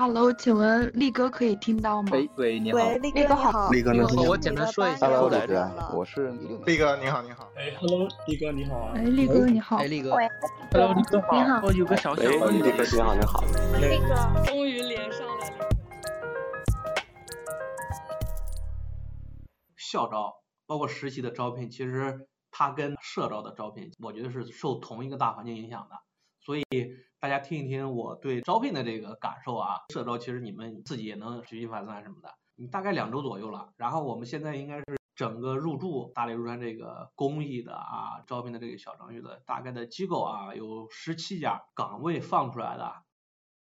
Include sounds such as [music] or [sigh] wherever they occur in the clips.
Hello，请问力哥可以听到吗？喂喂，你好，喂，力哥好，力哥能听到我简单说一下 Hello，来力哥，我是力哥，你好，你好。哎，Hello，力哥你好啊。哎，力哥你好。哎，力哥。Hello，力哥好。你好。我有个小小哎，力哥你好，你好。力哥，终于连上了。校招包括实习的招聘，其实它跟社招的招聘，我觉得是受同一个大环境影响的。所以大家听一听我对招聘的这个感受啊，社招其实你们自己也能举一反三什么的。你大概两周左右了，然后我们现在应该是整个入驻大连入川这个公益的啊招聘的这个小程序的大概的机构啊有十七家岗位放出来的，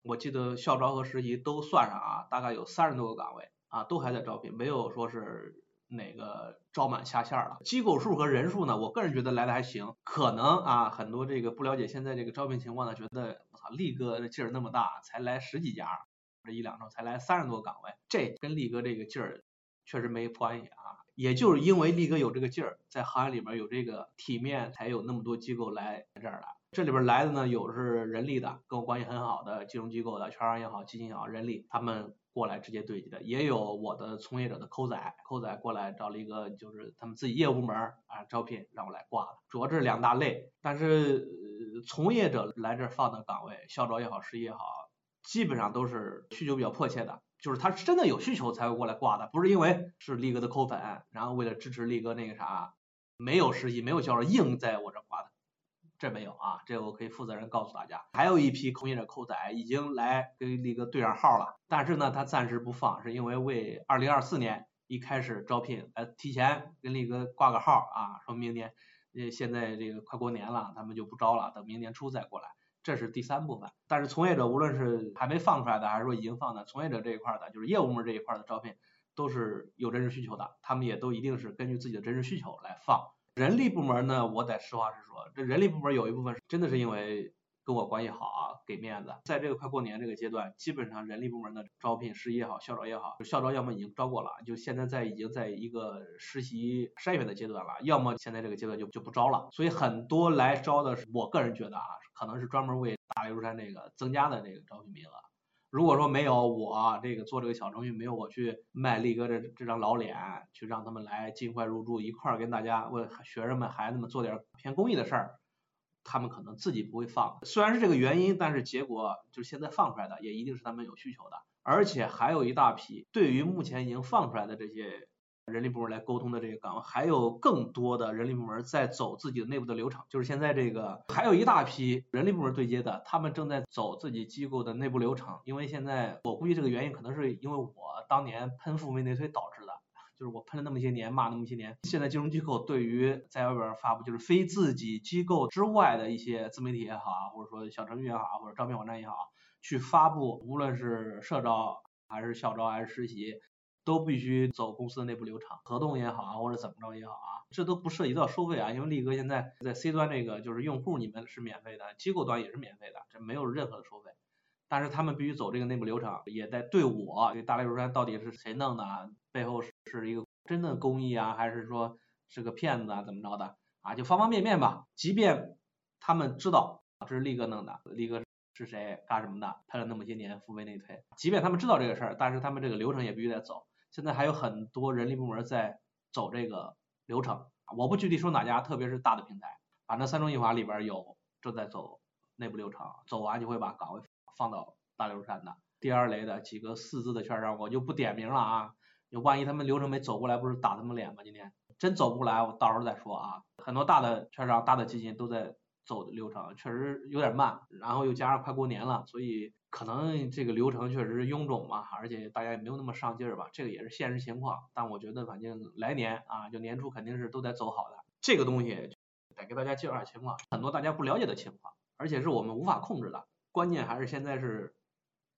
我记得校招和实习都算上啊，大概有三十多个岗位啊都还在招聘，没有说是。哪个招满下线了？机构数和人数呢？我个人觉得来的还行，可能啊，很多这个不了解现在这个招聘情况的，觉得力哥的劲儿那么大，才来十几家，这一两周才来三十多岗位，这跟力哥这个劲儿确实没关系啊。也就是因为力哥有这个劲儿，在行业里边有这个体面，才有那么多机构来这儿来。这里边来的呢，有是人力的，跟我关系很好的金融机构的，券商也好，基金也好，人力他们。过来直接对接的，也有我的从业者的扣仔，扣仔过来找了一个就是他们自己业务部门啊招聘让我来挂的，主要这是两大类。但是从业者来这儿放的岗位，校招也好，实习也好，基本上都是需求比较迫切的，就是他真的有需求才会过来挂的，不是因为是力哥的扣粉，然后为了支持力哥那个啥，没有实习没有校招硬在我这挂的。这没有啊，这我可以负责任告诉大家。还有一批从业者扣仔已经来跟力哥对上号了，但是呢，他暂时不放，是因为为二零二四年一开始招聘，呃，提前跟力哥挂个号啊，说明年，呃，现在这个快过年了，他们就不招了，等明年初再过来。这是第三部分。但是从业者无论是还没放出来的，还是说已经放的，从业者这一块的，就是业务部门这一块的招聘，都是有真实需求的，他们也都一定是根据自己的真实需求来放。人力部门呢，我得实话实说，这人力部门有一部分真的是因为跟我关系好啊，给面子。在这个快过年这个阶段，基本上人力部门的招聘，实习也好，校招也好，校招要么已经招过了，就现在在已经在一个实习筛选的阶段了，要么现在这个阶段就就不招了。所以很多来招的，我个人觉得啊，可能是专门为大连如山这个增加的这个招聘名额。如果说没有我这个做这个小程序，没有我去卖力哥这这张老脸，去让他们来尽快入驻，一块儿跟大家为学生们、孩子们做点偏公益的事儿，他们可能自己不会放。虽然是这个原因，但是结果就是现在放出来的，也一定是他们有需求的，而且还有一大批对于目前已经放出来的这些。人力部门来沟通的这些岗位，还有更多的人力部门在走自己的内部的流程，就是现在这个还有一大批人力部门对接的，他们正在走自己机构的内部流程。因为现在我估计这个原因可能是因为我当年喷付费内推导致，就是我喷了那么些年，骂那么些年，现在金融机构对于在外边发布就是非自己机构之外的一些自媒体也好啊，或者说小程序也好，或者招聘网站也好，去发布，无论是社招还是校招还是实习。都必须走公司的内部流程，合同也好啊，或者怎么着也好啊，这都不涉及到收费啊，因为力哥现在在 C 端这个就是用户你们是免费的，机构端也是免费的，这没有任何的收费。但是他们必须走这个内部流程，也在对我这大连如山到底是谁弄的，背后是是一个真的公益啊，还是说是个骗子啊，怎么着的啊？就方方面面吧。即便他们知道这是力哥弄的，力哥是谁干什么的，拍了那么些年付费内推，即便他们知道这个事儿，但是他们这个流程也必须得走。现在还有很多人力部门在走这个流程，我不具体说哪家，特别是大的平台，反正三中一华里边有正在走内部流程，走完就会把岗位放到大流山的。第二类的几个四字的券商，我就不点名了啊，万一他们流程没走过来，不是打他们脸吗？今天真走不过来，我到时候再说啊。很多大的券商、大的基金都在走的流程，确实有点慢，然后又加上快过年了，所以。可能这个流程确实是臃肿嘛，而且大家也没有那么上劲儿吧，这个也是现实情况。但我觉得反正来年啊，就年初肯定是都得走好的。这个东西得给大家介绍下情况，很多大家不了解的情况，而且是我们无法控制的。关键还是现在是。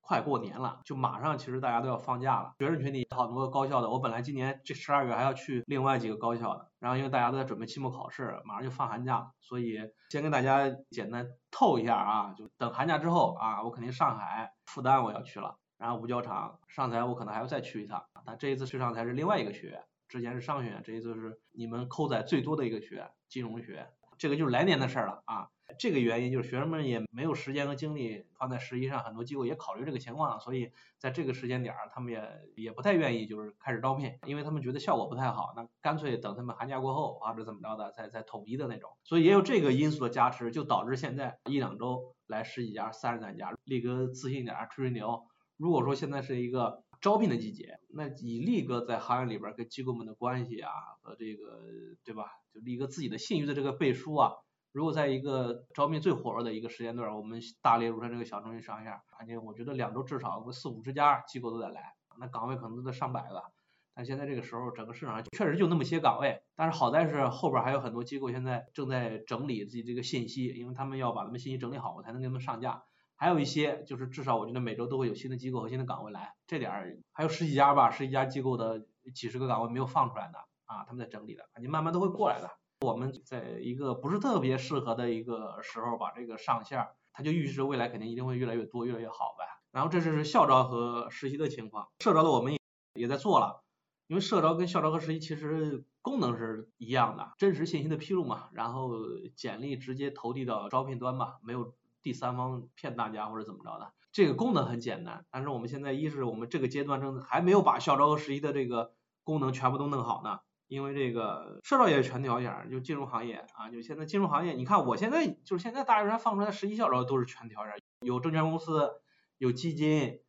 快过年了，就马上其实大家都要放假了。学生群里好多高校的，我本来今年这十二月还要去另外几个高校的，然后因为大家都在准备期末考试，马上就放寒假了，所以先跟大家简单透一下啊，就等寒假之后啊，我肯定上海复旦我要去了，然后五角场、上财我可能还要再去一趟。但这一次去上财是另外一个学院，之前是商学院，这一次是你们扣仔最多的一个学院——金融学院，这个就是来年的事了啊。这个原因就是学生们也没有时间和精力放在实习上，很多机构也考虑这个情况，所以在这个时间点儿，他们也也不太愿意就是开始招聘，因为他们觉得效果不太好，那干脆等他们寒假过后或者怎么着的，再再统一的那种。所以也有这个因素的加持，就导致现在一两周来十几家、三十来家，力哥自信点儿吹吹牛。如果说现在是一个招聘的季节，那以力哥在行业里边跟机构们的关系啊和这个对吧，就力哥自己的信誉的这个背书啊。如果在一个招聘最火热的一个时间段，我们大列如山这个小程序上线，而且我觉得两周至少四五十家机构都得来，那岗位可能都得上百个。但现在这个时候，整个市场上确实就那么些岗位，但是好在是后边还有很多机构现在正在整理自己这个信息，因为他们要把他们信息整理好，我才能给他们上架。还有一些就是至少我觉得每周都会有新的机构和新的岗位来，这点儿还有十几家吧，十几家机构的几十个岗位没有放出来的啊，他们在整理的，你慢慢都会过来的。我们在一个不是特别适合的一个时候把这个上线，它就预示未来肯定一定会越来越多，越来越好呗。然后这是校招和实习的情况，社招的我们也也在做了，因为社招跟校招和实习其实功能是一样的，真实信息的披露嘛，然后简历直接投递到招聘端嘛，没有第三方骗大家或者怎么着的，这个功能很简单。但是我们现在一是我们这个阶段正还没有把校招和实习的这个功能全部都弄好呢。因为这个社招也是全条件，就金融行业啊，就现在金融行业，你看我现在就是现在大学生放出来实习校招都是全条件，有证券公司，有基金，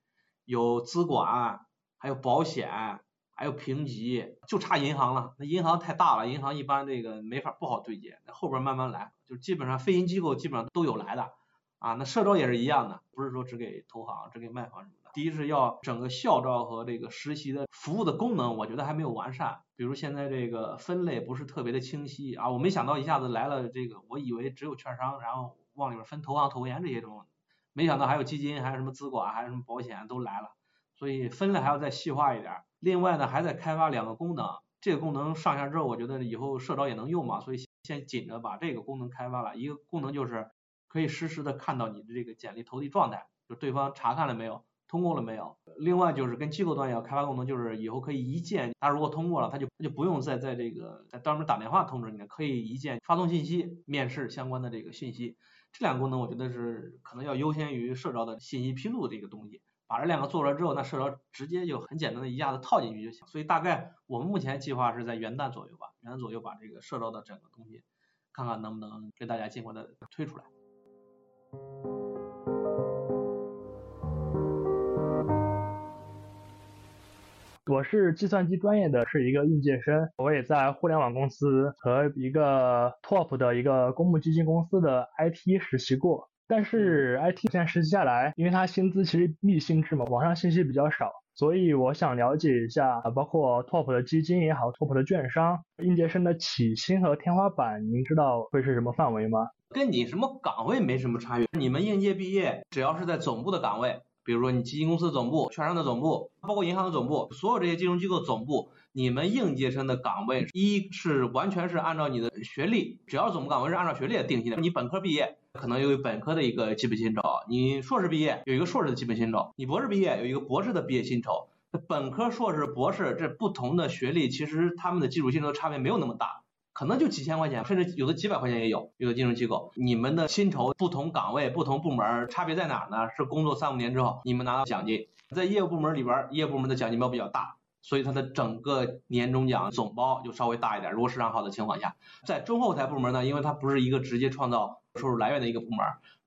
有资管，还有保险，还有评级，就差银行了。那银行太大了，银行一般这个没法不好对接，那后边慢慢来，就基本上非银机构基本上都有来的啊。那社招也是一样的，不是说只给投行，只给卖方什么。第一是要整个校招和这个实习的服务的功能，我觉得还没有完善。比如现在这个分类不是特别的清晰啊，我没想到一下子来了这个，我以为只有券商，然后往里边分投行、投研这些东西，没想到还有基金，还有什么资管，还有什么保险都来了。所以分类还要再细化一点。另外呢，还在开发两个功能，这个功能上线之后，我觉得以后社招也能用嘛，所以先紧着把这个功能开发了。一个功能就是可以实时的看到你的这个简历投递状态，就对方查看了没有。通过了没有？另外就是跟机构端要开发功能，就是以后可以一键，他如果通过了，他就他就不用再在这个在专门打电话通知你了，可以一键发送信息，面试相关的这个信息。这两个功能我觉得是可能要优先于社招的信息披露这个东西。把这两个做了之后，那社招直接就很简单的一下子套进去就行。所以大概我们目前计划是在元旦左右吧，元旦左右把这个社招的整个东西，看看能不能给大家尽快的推出来。我是计算机专业的，是一个应届生。我也在互联网公司和一个 top 的一个公募基金公司的 IT 实习过。但是 IT 现在实习下来，因为它薪资其实密薪制嘛，网上信息比较少，所以我想了解一下，包括 top 的基金也好，top 的券商，应届生的起薪和天花板，您知道会是什么范围吗？跟你什么岗位没什么差别，你们应届毕业，只要是在总部的岗位。比如说你基金公司总部、券商的总部，包括银行的总部，所有这些金融机构总部，你们应届生的岗位，一是完全是按照你的学历，只要总部岗位是按照学历来定性的。你本科毕业，可能有本科的一个基本薪酬；你硕士毕业，有一个硕士的基本薪酬；你博士毕业，有一个博士的毕业薪酬。本科、硕士、博士这不同的学历，其实他们的基础薪酬差别没有那么大。可能就几千块钱，甚至有的几百块钱也有。有的金融机构，你们的薪酬不同岗位、不同部门差别在哪呢？是工作三五年之后，你们拿到奖金。在业务部门里边，业务部门的奖金包比较大，所以它的整个年终奖总包就稍微大一点。如果市场好的情况下，在中后台部门呢，因为它不是一个直接创造收入来源的一个部门，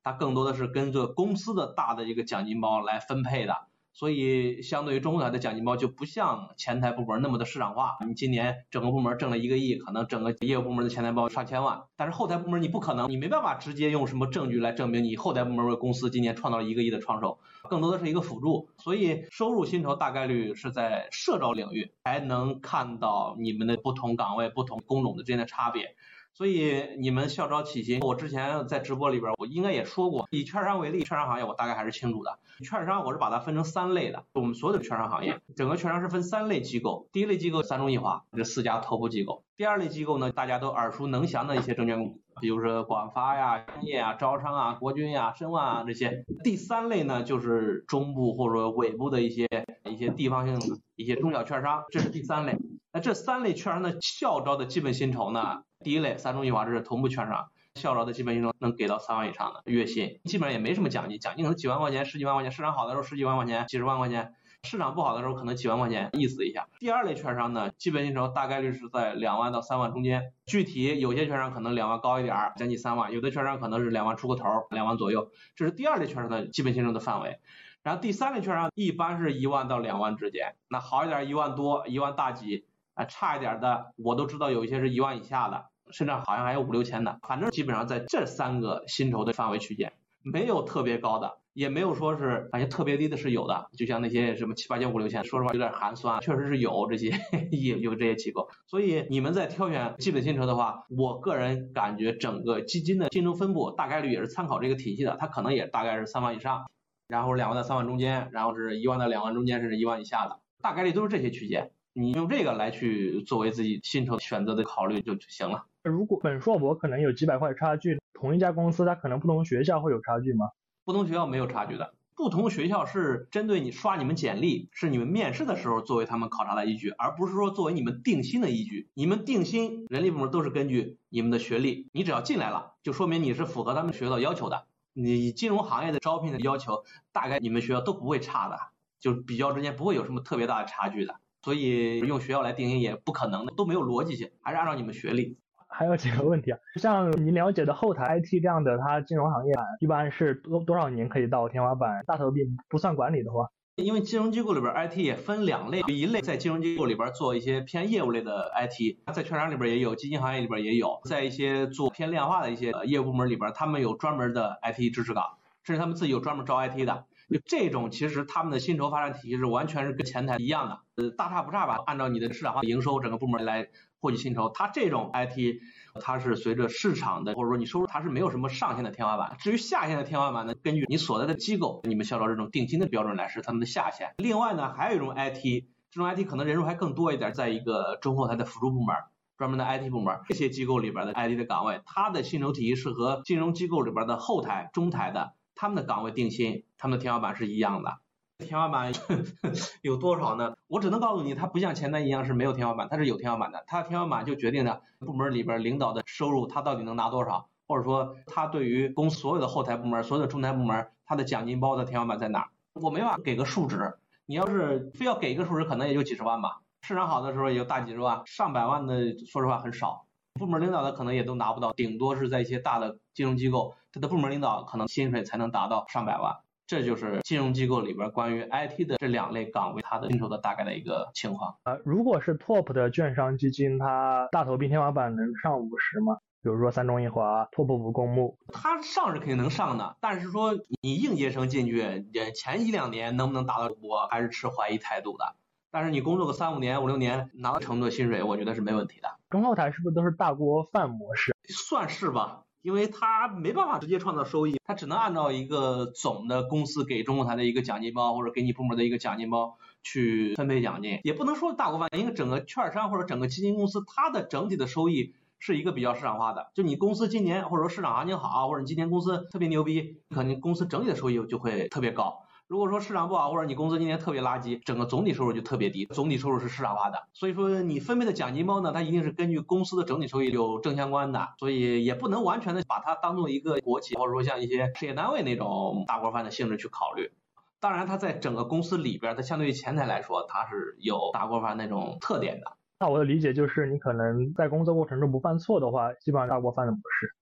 它更多的是跟着公司的大的一个奖金包来分配的。所以，相对于中后台的奖金包就不像前台部门那么的市场化。你今年整个部门挣了一个亿，可能整个业务部门的前台包上千万。但是后台部门你不可能，你没办法直接用什么证据来证明你后台部门为公司今年创造了一个亿的创收，更多的是一个辅助。所以收入薪酬大概率是在社招领域才能看到你们的不同岗位、不同工种的之间的差别。所以你们校招起薪，我之前在直播里边，我应该也说过，以券商为例，券商行业我大概还是清楚的。券商我是把它分成三类的，我们所有的券商行业，整个券商是分三类机构。第一类机构三中一华，这四家头部机构。第二类机构呢，大家都耳熟能详的一些证券公司，比如说广发呀、兴业啊、招商啊、国军呀、申万啊这些。第三类呢，就是中部或者尾部的一些一些地方性的一些中小券商，这是第三类。那这三类券商的校招的基本薪酬呢？第一类三中一华，这是头部券商，校招的基本薪酬能给到三万以上的月薪，基本上也没什么奖金，奖金可能几万块钱、十几万块钱，市场好的时候十几万块钱、几十万块钱。市场不好的时候，可能几万块钱，意思一下。第二类券商呢，基本薪酬大概率是在两万到三万中间，具体有些券商可能两万高一点儿，将近三万；有的券商可能是两万出个头，两万左右。这是第二类券商的基本薪酬的范围。然后第三类券商一般是一万到两万之间，那好一点一万多，一万大几，啊差一点的我都知道有一些是一万以下的，甚至好像还有五六千的，反正基本上在这三个薪酬的范围区间，没有特别高的。也没有说是感觉特别低的是有的，就像那些什么七八千五六千，说实话有点寒酸，确实是有这些 [laughs] 有有这些机构。所以你们在挑选基本薪酬的话，我个人感觉整个基金的薪酬分布大概率也是参考这个体系的，它可能也大概是三万以上，然后两万到三万中间，然后是一万到两万中间，甚至一万以下的，大概率都是这些区间。你用这个来去作为自己薪酬选择的考虑就就行了。如果本硕博可能有几百块差距，同一家公司它可能不同学校会有差距吗？不同学校没有差距的，不同学校是针对你刷你们简历，是你们面试的时候作为他们考察的依据，而不是说作为你们定薪的依据。你们定薪，人力部门都是根据你们的学历，你只要进来了，就说明你是符合他们学校要求的。你金融行业的招聘的要求，大概你们学校都不会差的，就比较之间不会有什么特别大的差距的。所以用学校来定薪也不可能的，都没有逻辑性，还是按照你们学历。还有几个问题啊，像你了解的后台 IT 这样的，它金融行业一般是多多少年可以到天花板？大头币不算管理的话，因为金融机构里边 IT 也分两类，一类在金融机构里边做一些偏业务类的 IT，在券商里边也有，基金行业里边也有，在一些做偏量化的一些业务部门里边，他们有专门的 IT 支持岗，甚至他们自己有专门招 IT 的。就这种其实他们的薪酬发展体系是完全是跟前台一样的，呃，大差不差吧？按照你的市场化营收整个部门来。获取薪酬，它这种 IT，它是随着市场的或者说你收入，它是没有什么上限的天花板。至于下限的天花板呢，根据你所在的机构，你们校招这种定薪的标准来是他们的下限。另外呢，还有一种 IT，这种 IT 可能人数还更多一点，在一个中后台的辅助部门，专门的 IT 部门，这些机构里边的 IT 的岗位，它的薪酬体系是和金融机构里边的后台、中台的他们的岗位定薪，他们的天花板是一样的。天花板 [laughs] 有多少呢？我只能告诉你，它不像前台一样是没有天花板，它是有天花板的。它的天花板就决定了部门里边领导的收入，他到底能拿多少，或者说他对于公所有的后台部门、所有的中台部门，他的奖金包的天花板在哪儿？我没法给个数值。你要是非要给一个数值，可能也就几十万吧。市场好的时候也就大几十万，上百万的说实话很少。部门领导的可能也都拿不到，顶多是在一些大的金融机构，他的部门领导可能薪水才能达到上百万。这就是金融机构里边关于 IT 的这两类岗位它的薪酬的大概的一个情况。呃，如果是 Top 的券商基金，它大头币天花板能上五十吗？比如说三中一华、拓扑五公募，它上是肯定能上的，但是说你应届生进去，也前一两年能不能达到，我还是持怀疑态度的。但是你工作个三五年、五六年，拿到程度的薪水，我觉得是没问题的。中后台是不是都是大锅饭模式？算是吧。因为他没办法直接创造收益，他只能按照一个总的公司给中控台的一个奖金包，或者给你部门的一个奖金包去分配奖金，也不能说大锅饭，因为整个券商或者整个基金公司，它的整体的收益是一个比较市场化的，就你公司今年或者说市场行情好，或者你今年公司特别牛逼，可能公司整体的收益就会特别高。如果说市场不好，或者你公司今年特别垃圾，整个总体收入就特别低。总体收入是市场化的，所以说你分配的奖金包呢，它一定是根据公司的整体收益有正相关的，所以也不能完全的把它当做一个国企或者说像一些事业单位那种大锅饭的性质去考虑。当然，它在整个公司里边，它相对于前台来说，它是有大锅饭那种特点的。那我的理解就是，你可能在工作过程中不犯错的话，基本上大锅饭的模式。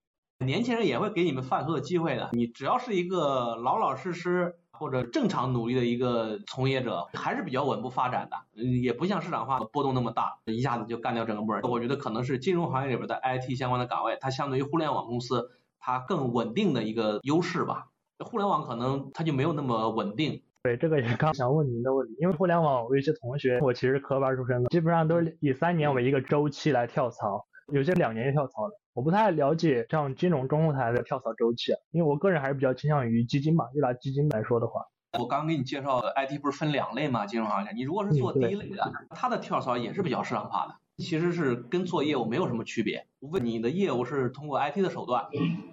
年轻人也会给你们犯错的机会的，你只要是一个老老实实。或者正常努力的一个从业者还是比较稳步发展的，也不像市场化波动那么大，一下子就干掉整个部门。我觉得可能是金融行业里边的 IT 相关的岗位，它相对于互联网公司它更稳定的一个优势吧。互联网可能它就没有那么稳定。对，这个也是刚想问您的问题，因为互联网我有些同学，我其实科班出身的，基本上都是以三年为一个周期来跳槽，有些两年就跳槽了。我不太了解像金融中后台的跳槽周期，因为我个人还是比较倾向于基金吧，就拿基金来说的话。我刚给你介绍的 IT 不是分两类嘛？金融行业，你如果是做第一类的，它的跳槽也是比较市场化的，其实是跟做业务没有什么区别。无非你的业务是通过 IT 的手段，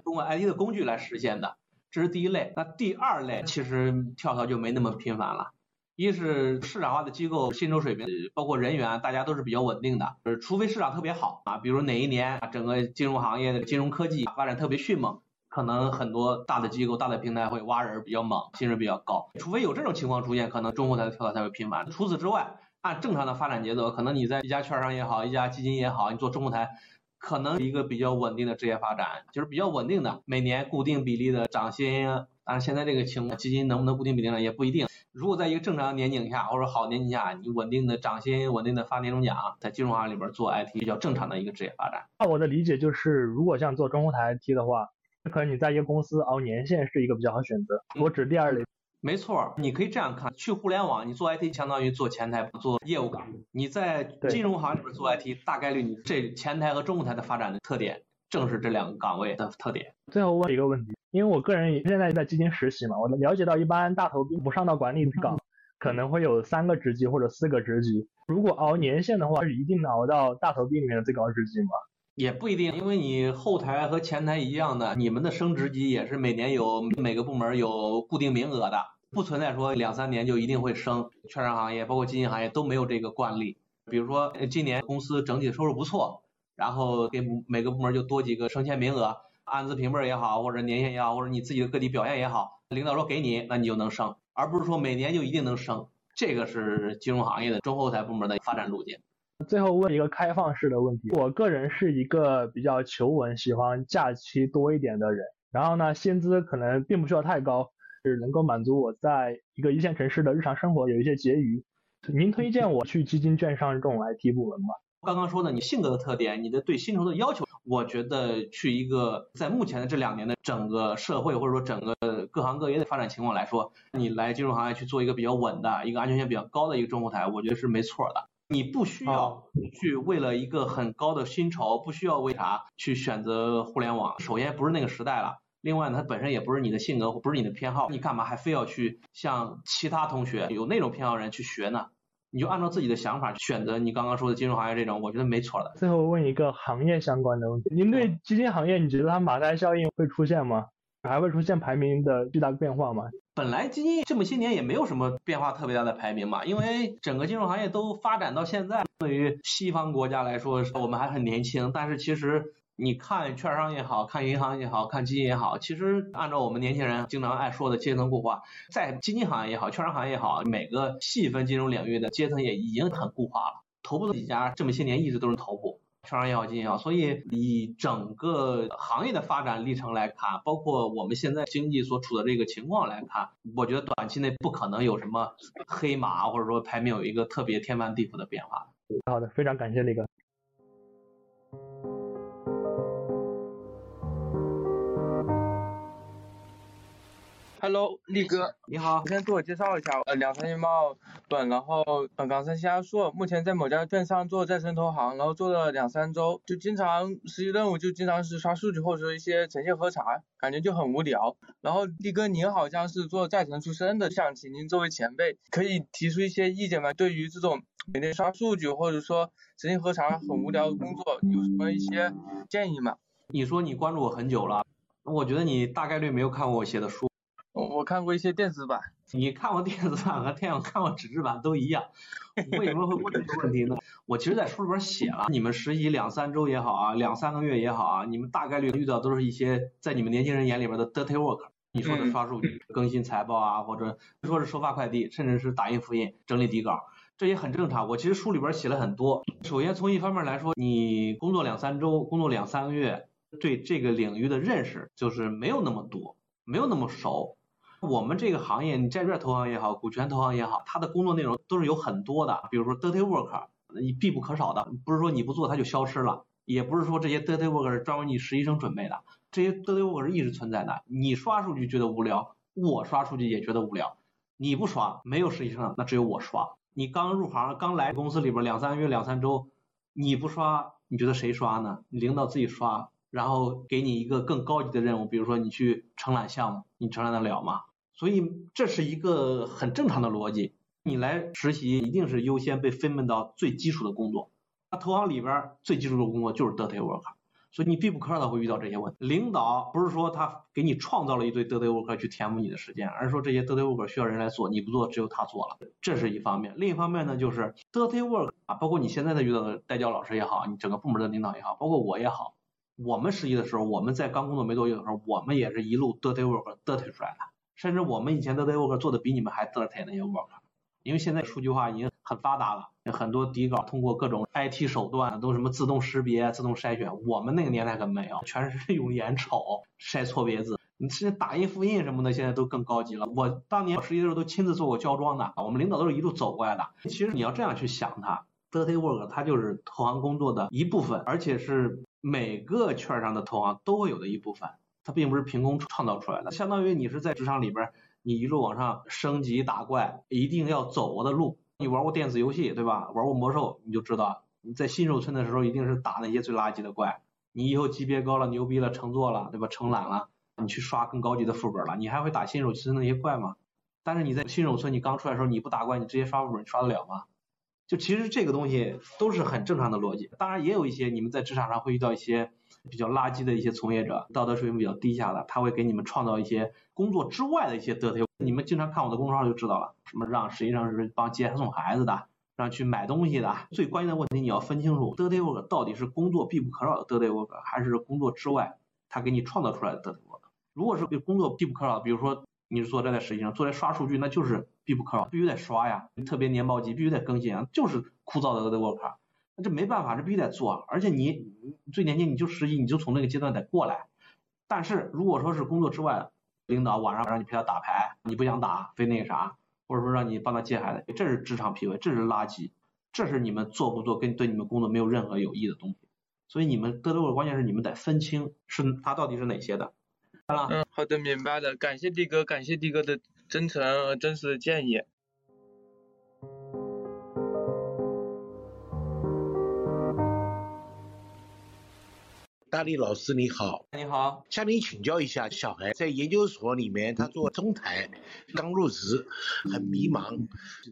通过 IT 的工具来实现的，这是第一类。那第二类其实跳槽就没那么频繁了。一是市场化的机构薪酬水平，包括人员，大家都是比较稳定的。呃，除非市场特别好啊，比如哪一年整个金融行业的金融科技发展特别迅猛，可能很多大的机构、大的平台会挖人比较猛，薪水比较高。除非有这种情况出现，可能中后台的跳槽才会频繁。除此之外，按正常的发展节奏，可能你在一家券商也好，一家基金也好，你做中后台。可能一个比较稳定的职业发展，就是比较稳定的，每年固定比例的涨薪。但是现在这个情况，基金能不能固定比例呢？也不一定。如果在一个正常年景下，或者好年景下，你稳定的涨薪，稳定的发年终奖，在金融行业里边做 IT 比较正常的一个职业发展。那我的理解就是，如果像做中后台 IT 的话，可能你在一个公司熬年限是一个比较好选择。我指第二类。没错，你可以这样看，去互联网，你做 IT 相当于做前台，做业务岗。你在金融行里边做 IT，大概率你这前台和中后台的发展的特点，正是这两个岗位的特点。最后问一个问题，因为我个人现在在基金实习嘛，我了解到一般大头兵不上到管理岗，可能会有三个职级或者四个职级。如果熬年限的话，是一定能熬到大头兵里面的最高职级吗？也不一定，因为你后台和前台一样的，你们的升职级也是每年有每个部门有固定名额的，不存在说两三年就一定会升。券商行业包括基金行业都没有这个惯例。比如说今年公司整体收入不错，然后给每个部门就多几个升迁名额，按资评辈也好，或者年限也好，或者你自己的个体表现也好，领导说给你，那你就能升，而不是说每年就一定能升。这个是金融行业的中后台部门的发展路径。最后问一个开放式的问题，我个人是一个比较求稳、喜欢假期多一点的人，然后呢，薪资可能并不需要太高，是能够满足我在一个一线城市的日常生活有一些结余。您推荐我去基金券商这种 IT 部门吗？刚刚说的你性格的特点，你的对薪酬的要求，我觉得去一个在目前的这两年的整个社会或者说整个各行各业的发展情况来说，你来金融行业去做一个比较稳的、一个安全性比较高的一个中后台，我觉得是没错的。你不需要去为了一个很高的薪酬，不需要为啥去选择互联网？首先不是那个时代了，另外呢，它本身也不是你的性格，不是你的偏好，你干嘛还非要去像其他同学有那种偏好人去学呢？你就按照自己的想法选择你刚刚说的金融行业这种，我觉得没错的。最后问一个行业相关的问题，您对基金行业，你觉得它马太效应会出现吗？还会出现排名的巨大变化吗？本来基金这么些年也没有什么变化特别大的排名嘛，因为整个金融行业都发展到现在，对于西方国家来说，我们还很年轻。但是其实你看券商也好看银行也好看基金也好，其实按照我们年轻人经常爱说的阶层固化，在基金行业也好，券商行业也好，每个细分金融领域的阶层也已经很固化了。头部的几家这么些年一直都是头部。券商也好，基金也好，所以以整个行业的发展历程来看，包括我们现在经济所处的这个情况来看，我觉得短期内不可能有什么黑马，或者说排名有一个特别天翻地覆的变化。好的，非常感谢李哥。Hello，力哥，你好。我先自我介绍一下，呃，两三年报本，然后呃，港三虾硕，目前在某家券商做再生投行，然后做了两三周，就经常实习任务就经常是刷数据或者说一些呈现喝茶，感觉就很无聊。然后力哥您好像是做在城出身的，想请您作为前辈，可以提出一些意见吗？对于这种每天刷数据或者说呈现喝茶很无聊的工作，有什么一些建议吗？你说你关注我很久了，我觉得你大概率没有看过我写的书。我看过一些电子版，你看过电子版和天阳看过纸质版都一样，为什么会问这个问题呢？我其实，在书里边写了，你们实习两三周也好啊，两三个月也好啊，你们大概率遇到都是一些在你们年轻人眼里边的 dirty work。你说的刷数据、更新财报啊，或者说是收发快递，甚至是打印复印、整理底稿，这也很正常。我其实书里边写了很多。首先从一方面来说，你工作两三周、工作两三个月，对这个领域的认识就是没有那么多，没有那么熟。我们这个行业，你债券投行也好，股权投行也好，它的工作内容都是有很多的，比如说 dirty work，你必不可少的，不是说你不做它就消失了，也不是说这些 dirty work 是专门你实习生准备的，这些 dirty work 是一直存在的。你刷数据觉得无聊，我刷数据也觉得无聊。你不刷，没有实习生，那只有我刷。你刚入行，刚来公司里边两三个月、两三周，你不刷，你觉得谁刷呢？领导自己刷。然后给你一个更高级的任务，比如说你去承揽项目，你承揽得了吗？所以这是一个很正常的逻辑。你来实习一定是优先被分配到最基础的工作。那投行里边最基础的工作就是 dirty work。所以你必不可少的会遇到这些问题。领导不是说他给你创造了一堆 dirty work 去填补你的时间，而是说这些 dirty work 需要人来做，你不做只有他做了，这是一方面。另一方面呢，就是 dirty work 啊，包括你现在的遇到的代教老师也好，你整个部门的领导也好，包括我也好，我们实习的时候，我们在刚工作没多久的时候，我们也是一路 dirty work dirty 出来的，甚至我们以前 dirty work 做的比你们还 dirty 那些 work。因为现在数据化已经很发达了，很多底稿通过各种 IT 手段都什么自动识别、自动筛选，我们那个年代可没有，全是用眼瞅筛错别字。你甚至打印复印什么的，现在都更高级了。我当年实习的时候都亲自做过胶装的，我们领导都是一路走过来的。其实你要这样去想它，dirty work 它就是投行工作的一部分，而且是每个圈上的投行都会有的一部分，它并不是凭空创造出来的。相当于你是在职场里边。你一路往上升级打怪，一定要走过的路。你玩过电子游戏对吧？玩过魔兽，你就知道你在新手村的时候一定是打那些最垃圾的怪。你以后级别高了，牛逼了，乘坐了，对吧？承揽了，你去刷更高级的副本了，你还会打新手村那些怪吗？但是你在新手村，你刚出来的时候你不打怪，你直接刷副本，你刷得了吗？就其实这个东西都是很正常的逻辑。当然也有一些你们在职场上会遇到一些比较垃圾的一些从业者，道德水平比较低下的，他会给你们创造一些。工作之外的一些得体，你们经常看我的公众号就知道了。什么让实际上是帮接送孩子的，让去买东西的。最关键的问题你要分清楚，dirty work 到底是工作必不可少的 dirty work，还是工作之外他给你创造出来的 dirty work。如果是工作必不可少，比如说你是坐在实习生坐在刷数据，那就是必不可少，必须得刷呀。特别年报级必须得更新啊，就是枯燥的 dirty work。那这没办法，这必须得做。而且你最年轻，你就实习，你就从那个阶段得过来。但是如果说是工作之外，领导晚上让你陪他打牌，你不想打，非那个啥，或者说让你帮他接孩子，这是职场 PUA，这是垃圾，这是你们做不做跟对你们工作没有任何有益的东西。所以你们得到的关键是你们得分清是他到底是哪些的。嗯，好的，明白了，感谢的哥，感谢的哥的真诚和真实的建议。大力老师你好，你好，向您请教一下，小孩在研究所里面，他做中台，刚入职，很迷茫。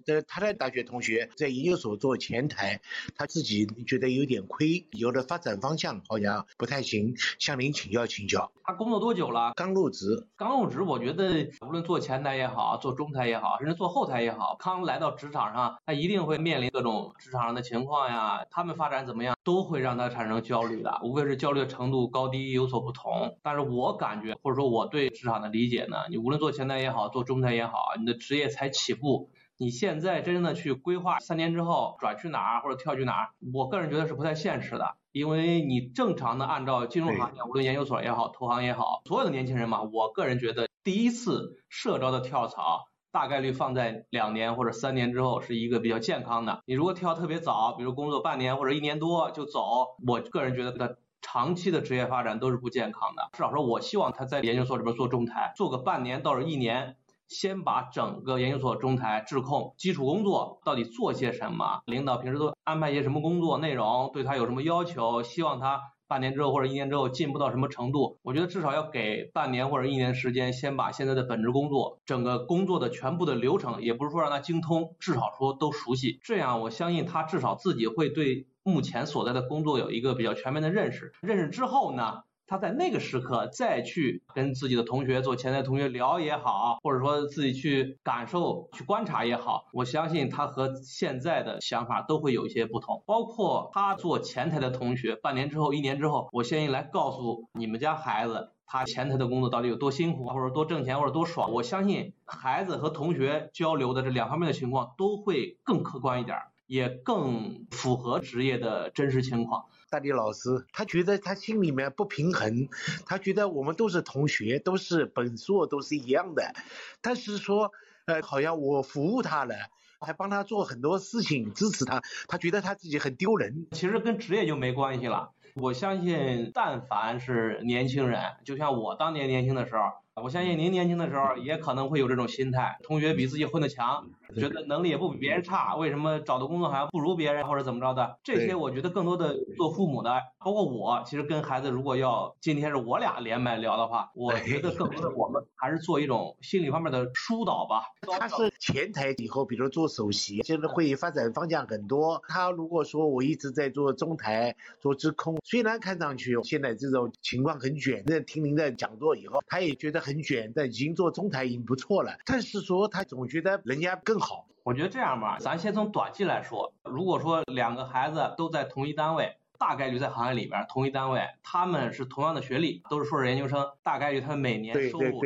呃，他的大学同学在研究所做前台，他自己觉得有点亏，有的发展方向好像不太行，向您请教请教。他工作多久了？刚入职。刚入职，我觉得无论做前台也好，做中台也好，甚至做后台也好，刚来到职场上，他一定会面临各种职场上的情况呀，他们发展怎么样，都会让他产生焦虑的，无非是焦虑。程度高低有所不同，但是我感觉或者说我对市场的理解呢，你无论做前台也好，做中台也好，你的职业才起步，你现在真正的去规划三年之后转去哪儿或者跳去哪儿，我个人觉得是不太现实的，因为你正常的按照金融行业，无论研究所也好，投行也好，所有的年轻人嘛，我个人觉得第一次社招的跳槽。大概率放在两年或者三年之后是一个比较健康的。你如果跳特别早，比如工作半年或者一年多就走，我个人觉得他长期的职业发展都是不健康的。至少说，我希望他在研究所里边做中台，做个半年到一年，先把整个研究所中台质控基础工作到底做些什么，领导平时都安排一些什么工作内容，对他有什么要求，希望他。半年之后或者一年之后进步到什么程度？我觉得至少要给半年或者一年时间，先把现在的本职工作、整个工作的全部的流程，也不是说让他精通，至少说都熟悉。这样我相信他至少自己会对目前所在的工作有一个比较全面的认识。认识之后呢？他在那个时刻再去跟自己的同学做前台同学聊也好，或者说自己去感受、去观察也好，我相信他和现在的想法都会有一些不同。包括他做前台的同学，半年之后、一年之后，我相信来告诉你们家孩子，他前台的工作到底有多辛苦，或者多挣钱，或者多爽。我相信孩子和同学交流的这两方面的情况都会更客观一点，也更符合职业的真实情况。大力老师，他觉得他心里面不平衡，他觉得我们都是同学，都是本硕，都是一样的，但是说，呃，好像我服务他了，还帮他做很多事情，支持他，他觉得他自己很丢人。其实跟职业就没关系了。我相信，但凡是年轻人，就像我当年年轻的时候，我相信您年轻的时候也可能会有这种心态，同学比自己混得强，觉得能力也不比别人差，为什么找的工作好像不如别人或者怎么着的？这些我觉得更多的做父母的，包括我，其实跟孩子如果要今天是我俩连麦聊的话，我觉得更多的 [laughs] 我们还是做一种心理方面的疏导吧。他是前台以后，比如做首席，现在会发展方向很多。他如果说我一直在做中台、做质控，虽然看上去现在这种情况很卷，那听您的讲座以后，他也觉得很卷，但已经做中台已经不错了。但是说他总觉得人家更好。我觉得这样吧，咱先从短期来说，如果说两个孩子都在同一单位。大概率在行业里边，同一单位，他们是同样的学历，都是硕士研究生，大概率他们每年收入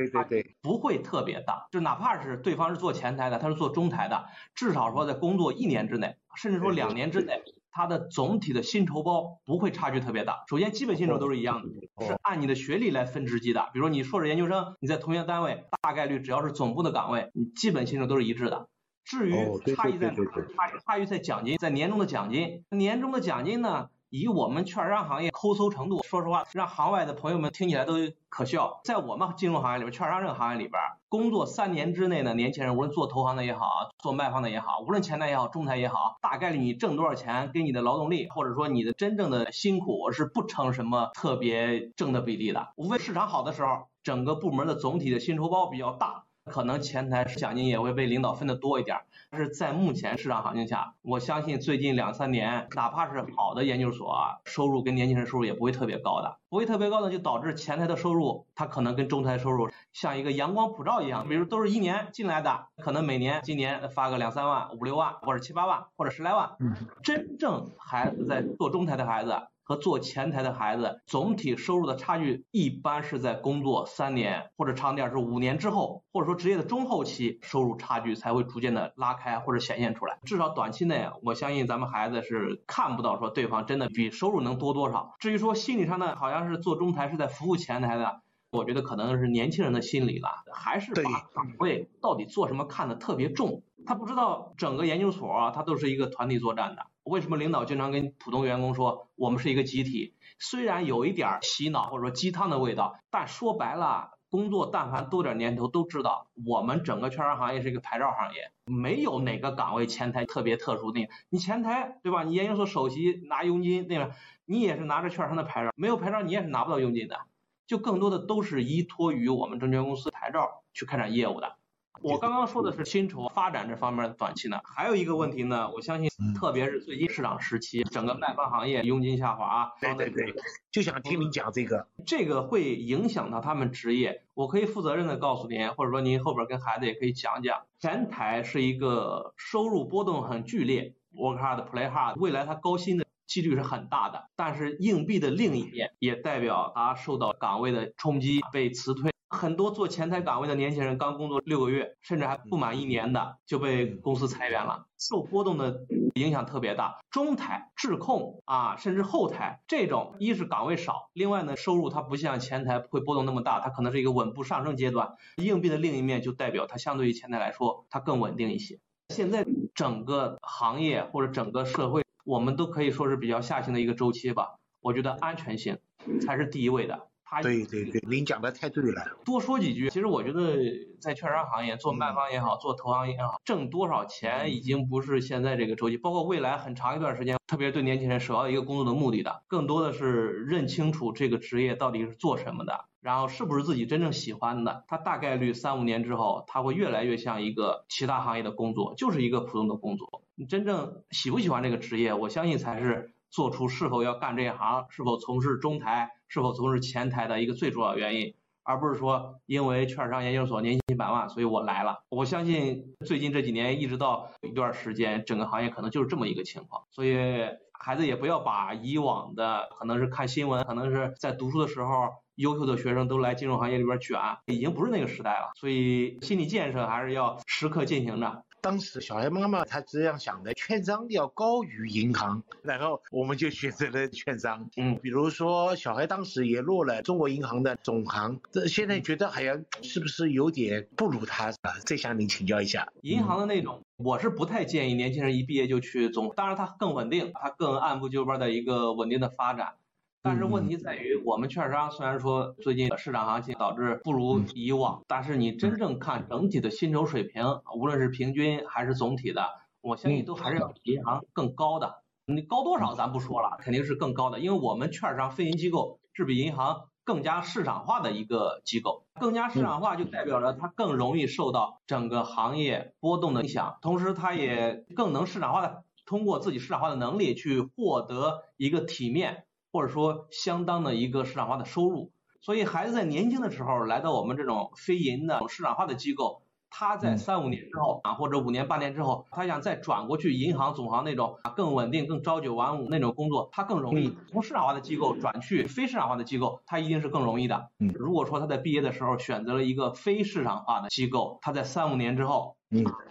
不会特别大。就哪怕是对方是做前台的，他是做中台的，至少说在工作一年之内，甚至说两年之内，他的总体的薪酬包不会差距特别大。首先，基本薪酬都是一样的，是按你的学历来分职级的。比如说你硕士研究生，你在同一个单位，大概率只要是总部的岗位，你基本薪酬都是一致的。至于差异在哪？差差异在奖金，在年终的奖金，年终的奖金呢？以我们券商行业抠搜程度，说实话，让行外的朋友们听起来都可笑。在我们金融行业里边，券商这个行业里边，工作三年之内的年轻人，无论做投行的也好，做卖方的也好，无论前台也好，中台也好，大概率你挣多少钱，跟你的劳动力或者说你的真正的辛苦是不成什么特别正的比例的。无非市场好的时候，整个部门的总体的薪酬包比较大。可能前台奖金也会被领导分的多一点，但是在目前市场行情下，我相信最近两三年，哪怕是好的研究所，收入跟年轻人收入也不会特别高的，不会特别高的就导致前台的收入，它可能跟中台收入像一个阳光普照一样，比如都是一年进来的，可能每年今年发个两三万、五六万，或者七八万，或者十来万，真正孩子在做中台的孩子。和做前台的孩子总体收入的差距，一般是在工作三年或者长点是五年之后，或者说职业的中后期，收入差距才会逐渐的拉开或者显现出来。至少短期内，我相信咱们孩子是看不到说对方真的比收入能多多少。至于说心理上呢，好像是做中台是在服务前台的，我觉得可能是年轻人的心理了，还是把岗位到底做什么看得特别重。他不知道整个研究所啊，他都是一个团体作战的。为什么领导经常跟普通员工说，我们是一个集体？虽然有一点洗脑或者说鸡汤的味道，但说白了，工作但凡多点年头都知道，我们整个券商行业是一个牌照行业，没有哪个岗位前台特别特殊的。你前台对吧？你研究所首席拿佣金对吧？你也是拿着券商的牌照，没有牌照你也是拿不到佣金的。就更多的都是依托于我们证券公司牌照去开展业务的。我刚刚说的是薪酬发展这方面短期呢，还有一个问题呢，我相信特别是最近市场时期，整个卖方行业佣金下滑，对对对，就想听您讲这个，这个会影响到他们职业。我可以负责任的告诉您，或者说您后边跟孩子也可以讲讲，前台是一个收入波动很剧烈，work hard play hard，未来他高薪的几率是很大的，但是硬币的另一面也代表他受到岗位的冲击，被辞退。很多做前台岗位的年轻人刚工作六个月，甚至还不满一年的就被公司裁员了，受波动的影响特别大。中台、质控啊，甚至后台这种，一是岗位少，另外呢收入它不像前台会波动那么大，它可能是一个稳步上升阶段。硬币的另一面就代表它相对于前台来说，它更稳定一些。现在整个行业或者整个社会，我们都可以说是比较下行的一个周期吧。我觉得安全性才是第一位的。对对对，您讲的太对了。多说几句，其实我觉得在券商行业做卖方也好，做投行也好，挣多少钱已经不是现在这个周期，包括未来很长一段时间，特别是对年轻人首要一个工作的目的的，更多的是认清楚这个职业到底是做什么的，然后是不是自己真正喜欢的。他大概率三五年之后，他会越来越像一个其他行业的工作，就是一个普通的工作。你真正喜不喜欢这个职业，我相信才是做出是否要干这一行，是否从事中台。是否从事前台的一个最主要原因，而不是说因为券商研究所年薪百万，所以我来了。我相信最近这几年一直到一段时间，整个行业可能就是这么一个情况。所以孩子也不要把以往的可能是看新闻，可能是在读书的时候，优秀的学生都来金融行业里边卷，已经不是那个时代了。所以心理建设还是要时刻进行着。当时小孩妈妈她这样想的，券商要高于银行，然后我们就选择了券商。嗯，比如说小孩当时也落了中国银行的总行，这现在觉得好像是不是有点不如他啊？再向您请教一下。银行的那种，我是不太建议年轻人一毕业就去总，当然它更稳定，它更按部就班的一个稳定的发展。但是问题在于，我们券商虽然说最近市场行情导致不如以往，但是你真正看整体的薪酬水平，无论是平均还是总体的，我相信都还是要比银行更高的。你高多少咱不说了，肯定是更高的，因为我们券商非银机构是比银行更加市场化的一个机构，更加市场化就代表着它更容易受到整个行业波动的影响，同时它也更能市场化的通过自己市场化的能力去获得一个体面或者说相当的一个市场化的收入。所以孩子在年轻的时候来到我们这种非银的市场化的机构。他在三五年之后啊，或者五年八年之后，他想再转过去银行、总行那种更稳定、更朝九晚五那种工作，他更容易从市场化的机构转去非市场化的机构，他一定是更容易的。如果说他在毕业的时候选择了一个非市场化的机构，他在三五年之后，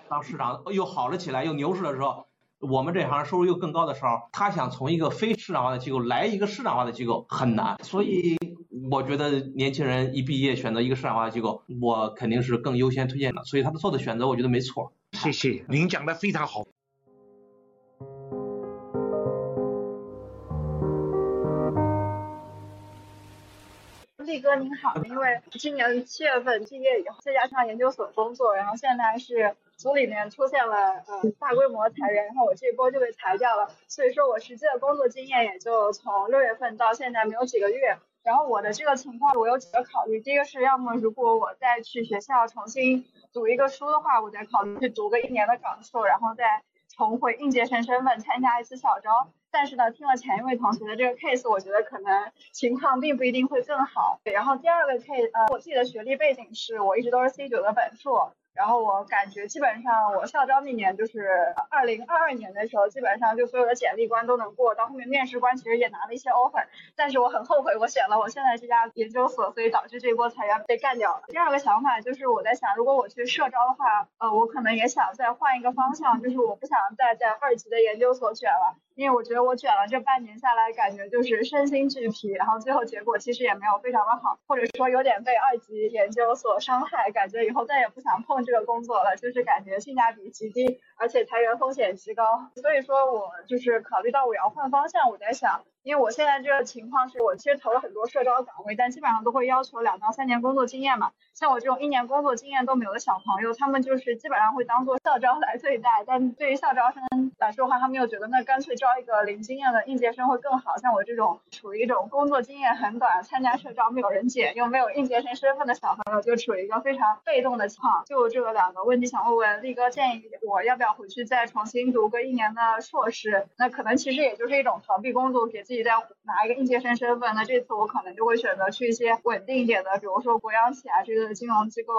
当市场又好了起来、又牛市的时候，我们这行收入又更高的时候，他想从一个非市场化的机构来一个市场化的机构很难，所以。我觉得年轻人一毕业选择一个市场化的机构，我肯定是更优先推荐的，所以他们做的选择我觉得没错。谢谢，您讲的非常好。力哥您好，因为今年七月份毕业以后，再加上研究所工作，然后现在是组里面出现了呃大规模裁员，然后我这一波就被裁掉了，所以说我实际的工作经验也就从六月份到现在没有几个月。然后我的这个情况，我有几个考虑。第一个是要么如果我再去学校重新读一个书的话，我再考虑去读个一年的港硕，然后再重回应届生身份参加一次校招。但是呢，听了前一位同学的这个 case，我觉得可能情况并不一定会更好。然后第二个 case，呃，我自己的学历背景是我一直都是 C 九的本硕。然后我感觉基本上我校招那年就是二零二二年的时候，基本上就所有的简历关都能过，到后面面试官其实也拿了一些 offer，但是我很后悔我选了我现在这家研究所，所以导致这波裁员被干掉了。第二个想法就是我在想，如果我去社招的话，呃，我可能也想再换一个方向，就是我不想再在二级的研究所卷了。因为我觉得我卷了这半年下来，感觉就是身心俱疲，然后最后结果其实也没有非常的好，或者说有点被二级研究所伤害，感觉以后再也不想碰这个工作了，就是感觉性价比极低，而且裁员风险极高，所以说我就是考虑到我要换方向，我在想。因为我现在这个情况是我其实投了很多社招岗位，但基本上都会要求两到三年工作经验嘛。像我这种一年工作经验都没有的小朋友，他们就是基本上会当做校招来对待。但对于校招生来说的话，他们又觉得那干脆招一个零经验的应届生会更好。像我这种处于一种工作经验很短、参加社招没有人捡又没有应届生身份的小朋友，就处于一个非常被动的情况。就这两个问题想问问力哥，建议我要不要回去再重新读个一年的硕士？那可能其实也就是一种逃避工作，给自己。再拿一个应届生身份，那这次我可能就会选择去一些稳定一点的，比如说国央企啊这个金融机构，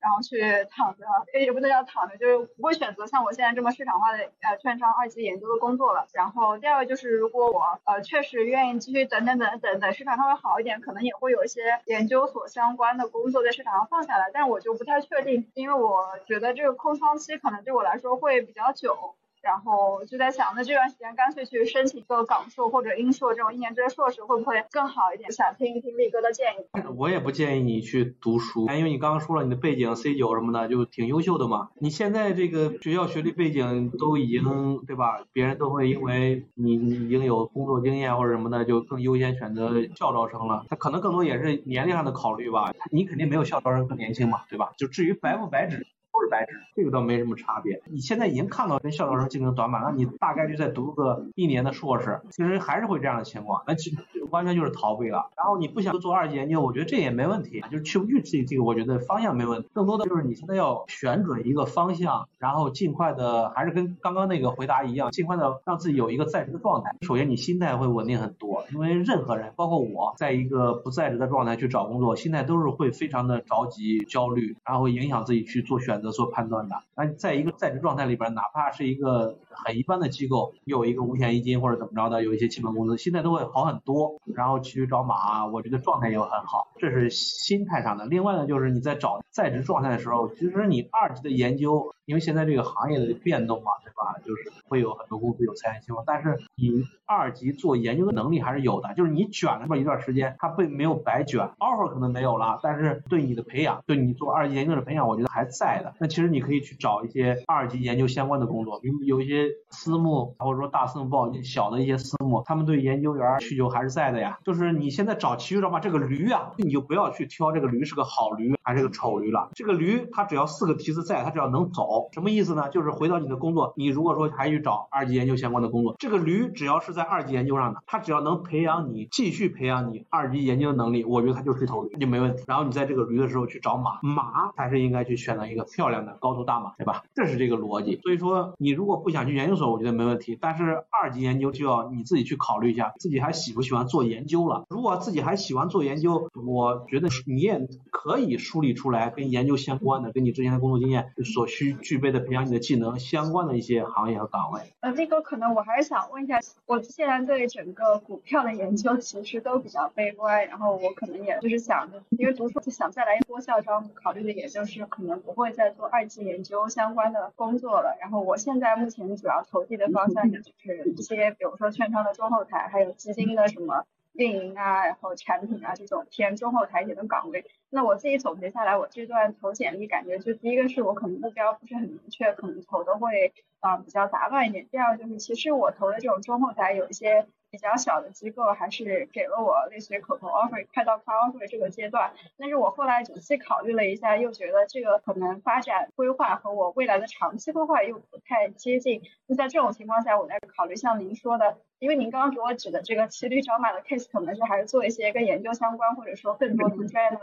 然后去躺着，也不能叫躺着，就是不会选择像我现在这么市场化的呃券商二级研究的工作了。然后第二个就是，如果我呃确实愿意继续等等等等等市场稍微好一点，可能也会有一些研究所相关的工作在市场上放下来，但是我就不太确定，因为我觉得这个空窗期可能对我来说会比较久。然后就在想，那这段时间干脆去申请一个港硕或者英硕这种一年制的硕士，会不会更好一点？想听一听力哥的建议。我也不建议你去读书，因为你刚刚说了你的背景 C 九什么的就挺优秀的嘛。你现在这个学校学历背景都已经对吧？别人都会因为你你已经有工作经验或者什么的，就更优先选择校招生了。他可能更多也是年龄上的考虑吧。你肯定没有校招生更年轻嘛，对吧？就至于白不白纸。都是白纸，这个倒没什么差别。你现在已经看到跟校招生竞争短板，那你大概率再读个一年的硕士，其实还是会这样的情况，那其实完全就是逃避了。然后你不想做二级研究，我觉得这也没问题，就是去不去这这个，我觉得方向没问题。更多的就是你现在要选准一个方向，然后尽快的，还是跟刚刚那个回答一样，尽快的让自己有一个在职的状态。首先你心态会稳定很多，因为任何人，包括我在一个不在职的状态去找工作，心态都是会非常的着急、焦虑，然后影响自己去做选。做判断的，那在一个在职状态里边，哪怕是一个很一般的机构，有一个五险一金或者怎么着的，有一些基本工资，心态都会好很多。然后去找马，我觉得状态也会很好，这是心态上的。另外呢，就是你在找在职状态的时候，其实你二级的研究，因为现在这个行业的变动嘛，对吧？就是会有很多公司有裁员情况，但是你二级做研究的能力还是有的，就是你卷了这么一段时间，它并没有白卷，offer 可能没有了，但是对你的培养，对你做二级研究的培养，我觉得还在的。那其实你可以去找一些二级研究相关的工作，比如有一些私募或者说大私募报小的一些私募，他们对研究员需求还是在的呀。就是你现在找骑手嘛，这个驴啊，你就不要去挑这个驴是个好驴还是个丑驴了。这个驴它只要四个蹄子在，它只要能走，什么意思呢？就是回到你的工作，你如果说还去找二级研究相关的工作，这个驴只要是在二级研究上的，它只要能培养你继续培养你二级研究的能力，我觉得它就是一头驴就没问题。然后你在这个驴的时候去找马，马才是应该去选择一个漂亮的高头大马，对吧？这是这个逻辑。所以说你如果不想去研究所，我觉得没问题。但是二级研究就要你自己去考虑一下，自己还喜不喜欢做研究了。如果自己还喜欢做研究，我觉得你也可以梳理出来跟研究相关的，跟你之前的工作经验所需具备的培养你的技能相关的一些行业和岗位。呃，这个可能我还是想问一下，我现在对整个股票的研究其实都比较悲观，然后我可能也就是想着，因为读书想再来一波校招，考虑的也就是可能不会再做二级研究相关的工作了。然后我现在目前主要投递的方向也就是一些，比如说券商的中后台，还有基金的什么。运营啊，然后产品啊这种偏中后台一点的岗位，那我自己总结下来，我这段投简历感觉就第一个是我可能目标不是很明确，可能投的会啊比较杂乱一点。第二就是其实我投的这种中后台有一些比较小的机构还是给了我类似于口头 offer 快到 car offer 这个阶段，但是我后来仔细考虑了一下，又觉得这个可能发展规划和我未来的长期规划又不太接近。那在这种情况下，我在考虑像您说的。因为您刚刚给我指的这个骑驴找马的 case，可能是还是做一些跟研究相关，或者说更多能专业的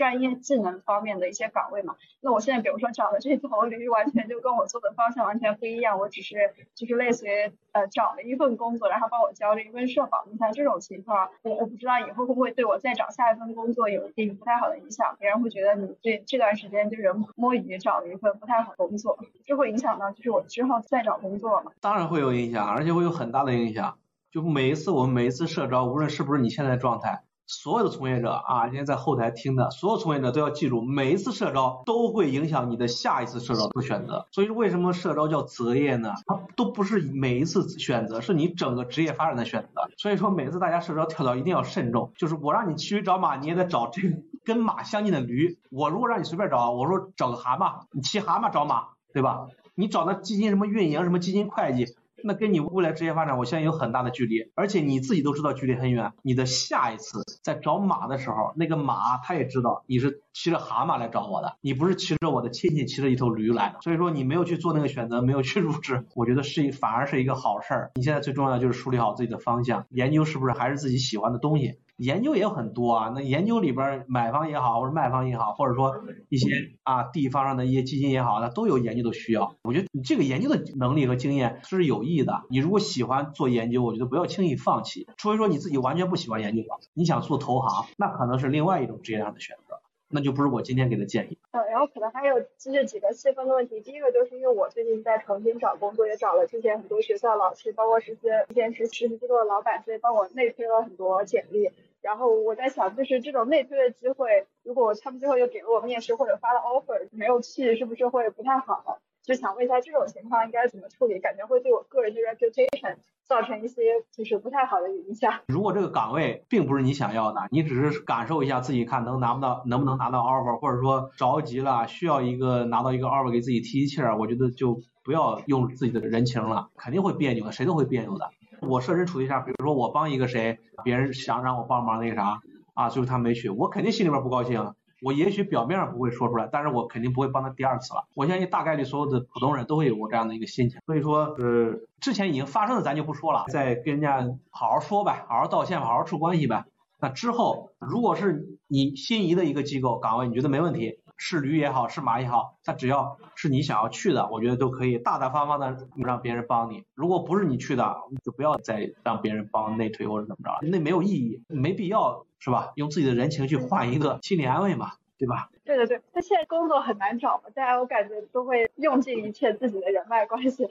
专业技能方面的一些岗位嘛。那我现在比如说找的这头驴，完全就跟我做的方向完全不一样。我只是就是类似于呃找了一份工作，然后帮我交了一份社保。你像这种情况，我我不知道以后会不会对我再找下一份工作有一定不太好的影响。别人会觉得你这这段时间就是摸鱼找了一份不太好的工作，这会影响到就是我之后再找工作嘛？当然会有影响，而且会有很大的影响。就每一次我们每一次社招，无论是不是你现在状态，所有的从业者啊，今天在后台听的所有从业者都要记住，每一次社招都会影响你的下一次社招的选择。所以为什么社招叫择业呢？它都不是每一次选择，是你整个职业发展的选择。所以说每次大家社招跳槽一定要慎重，就是我让你骑驴找马，你也得找这个跟马相近的驴。我如果让你随便找，我说找个蛤蟆，你骑蛤蟆找马，对吧？你找那基金什么运营什么基金会计。那跟你未来职业发展，我相信有很大的距离，而且你自己都知道距离很远。你的下一次在找马的时候，那个马他也知道你是骑着蛤蟆来找我的，你不是骑着我的亲戚骑着一头驴来的。所以说你没有去做那个选择，没有去入职，我觉得是一反而是一个好事儿。你现在最重要的就是梳理好自己的方向，研究是不是还是自己喜欢的东西。研究也有很多啊，那研究里边买方也好，或者卖方也好，或者说一些啊地方上的一些基金也好，那都有研究的需要。我觉得你这个研究的能力和经验是有意义的。你如果喜欢做研究，我觉得不要轻易放弃。除非说你自己完全不喜欢研究了，你想做投行，那可能是另外一种职业上的选择，那就不是我今天给的建议。嗯，然后可能还有就是几个细分的问题。第一个就是因为我最近在重新找工作，也找了之前很多学校老师，包括实习之前实实习机构的老板，所以帮我内推了很多简历。然后我在想，就是这种内推的机会，如果他们最后又给了我面试或者发了 offer，没有去，是不是会不太好？就想问一下，这种情况应该怎么处理？感觉会对我个人的 reputation 造成一些就是不太好的影响。如果这个岗位并不是你想要的，你只是感受一下自己看能拿不到，能不能拿到 offer，或者说着急了需要一个拿到一个 offer 给自己提提气儿，我觉得就不要用自己的人情了，肯定会别扭的，谁都会别扭的。我设身处地下，比如说我帮一个谁，别人想让我帮忙那个啥啊，最后他没去，我肯定心里边不高兴。我也许表面上不会说出来，但是我肯定不会帮他第二次了。我相信大概率所有的普通人都会有过这样的一个心情。所以说，呃，之前已经发生的咱就不说了，再跟人家好好说呗，好好道歉，好好处关系呗。那之后，如果是你心仪的一个机构岗位，你觉得没问题？是驴也好，是马也好，他只要是你想要去的，我觉得都可以大大方方的让别人帮你。如果不是你去的，就不要再让别人帮内推或者怎么着，那没有意义，没必要是吧？用自己的人情去换一个心理安慰嘛，对吧？对对对，那现在工作很难找嘛，大家我感觉都会用尽一切自己的人脉关系，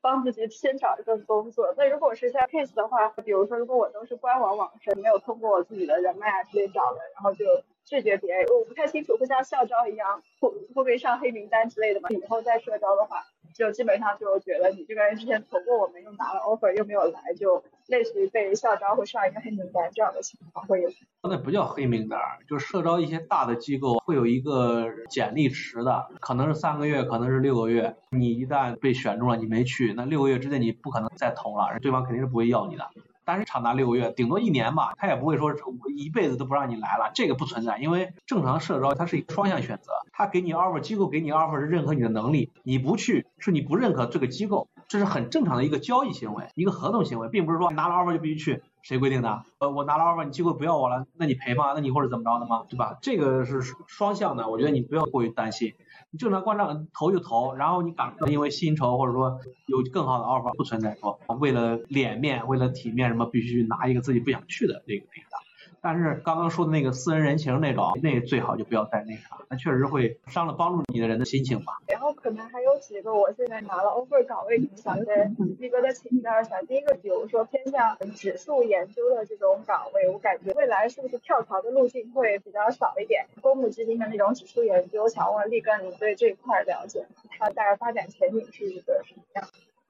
帮自己先找一份工作。那如果是像 case 的话，比如说如果我都是官网网申，没有通过我自己的人脉啊之类找的，然后就。拒绝别人，我不太清楚会像校招一样会会不会上黑名单之类的嘛？以后再社招的话，就基本上就觉得你这个人之前投过我们，又拿了 offer 又没有来，就类似于被校招会上一个黑名单这样的情况会有。那不叫黑名单，就社招一些大的机构会有一个简历池的，可能是三个月，可能是六个月。你一旦被选中了，你没去，那六个月之内你不可能再投了，对方肯定是不会要你的。但是长达六个月，顶多一年吧，他也不会说我一辈子都不让你来了，这个不存在，因为正常社招它是一个双向选择，他给你 offer，机构给你 offer 是认可你的能力，你不去是你不认可这个机构，这是很正常的一个交易行为，一个合同行为，并不是说拿了 offer 就必须去，谁规定的？呃，我拿了 offer，你机构不要我了，那你赔吗？那你或者怎么着的吗？对吧？这个是双向的，我觉得你不要过于担心。你正常观察投就投，然后你赶因为薪酬或者说有更好的 offer 不存在说为了脸面为了体面什么必须拿一个自己不想去的那个那个的。但是刚刚说的那个私人人情那种，那最好就不要再那啥，那确实会伤了帮助你的人的心情吧。然后可能还有几个我现在拿了 offer 岗位，想跟力哥的请教一下。第一个，比如说偏向指数研究的这种岗位，我感觉未来是不是跳槽的路径会比较少一点？公募基金的那种指数研究，想问力哥，你对这一块了解？它大概发展前景是一个什么样？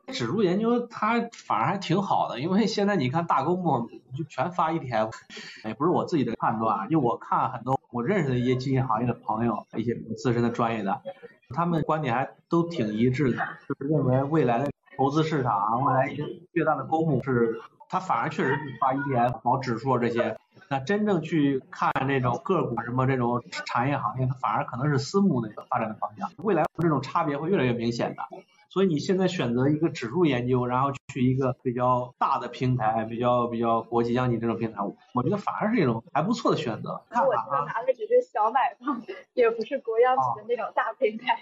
指数研究它反而还挺好的，因为现在你看大公募就全发 ETF，也不是我自己的判断，就我看很多我认识的一些基金行业的朋友，一些资深的专业的，他们观点还都挺一致的，就是认为未来的投资市场，未来一些越大的公募是，它反而确实是发 ETF 搞指数这些，那真正去看这种个股什么这种产业行业，它反而可能是私募的一个发展的方向，未来这种差别会越来越明显的。所以你现在选择一个指数研究，然后去一个比较大的平台，比较比较国际央企这种平台，我觉得反而是一种还不错的选择。那我这拿的只是小买方，也不是国央企的那种大平台。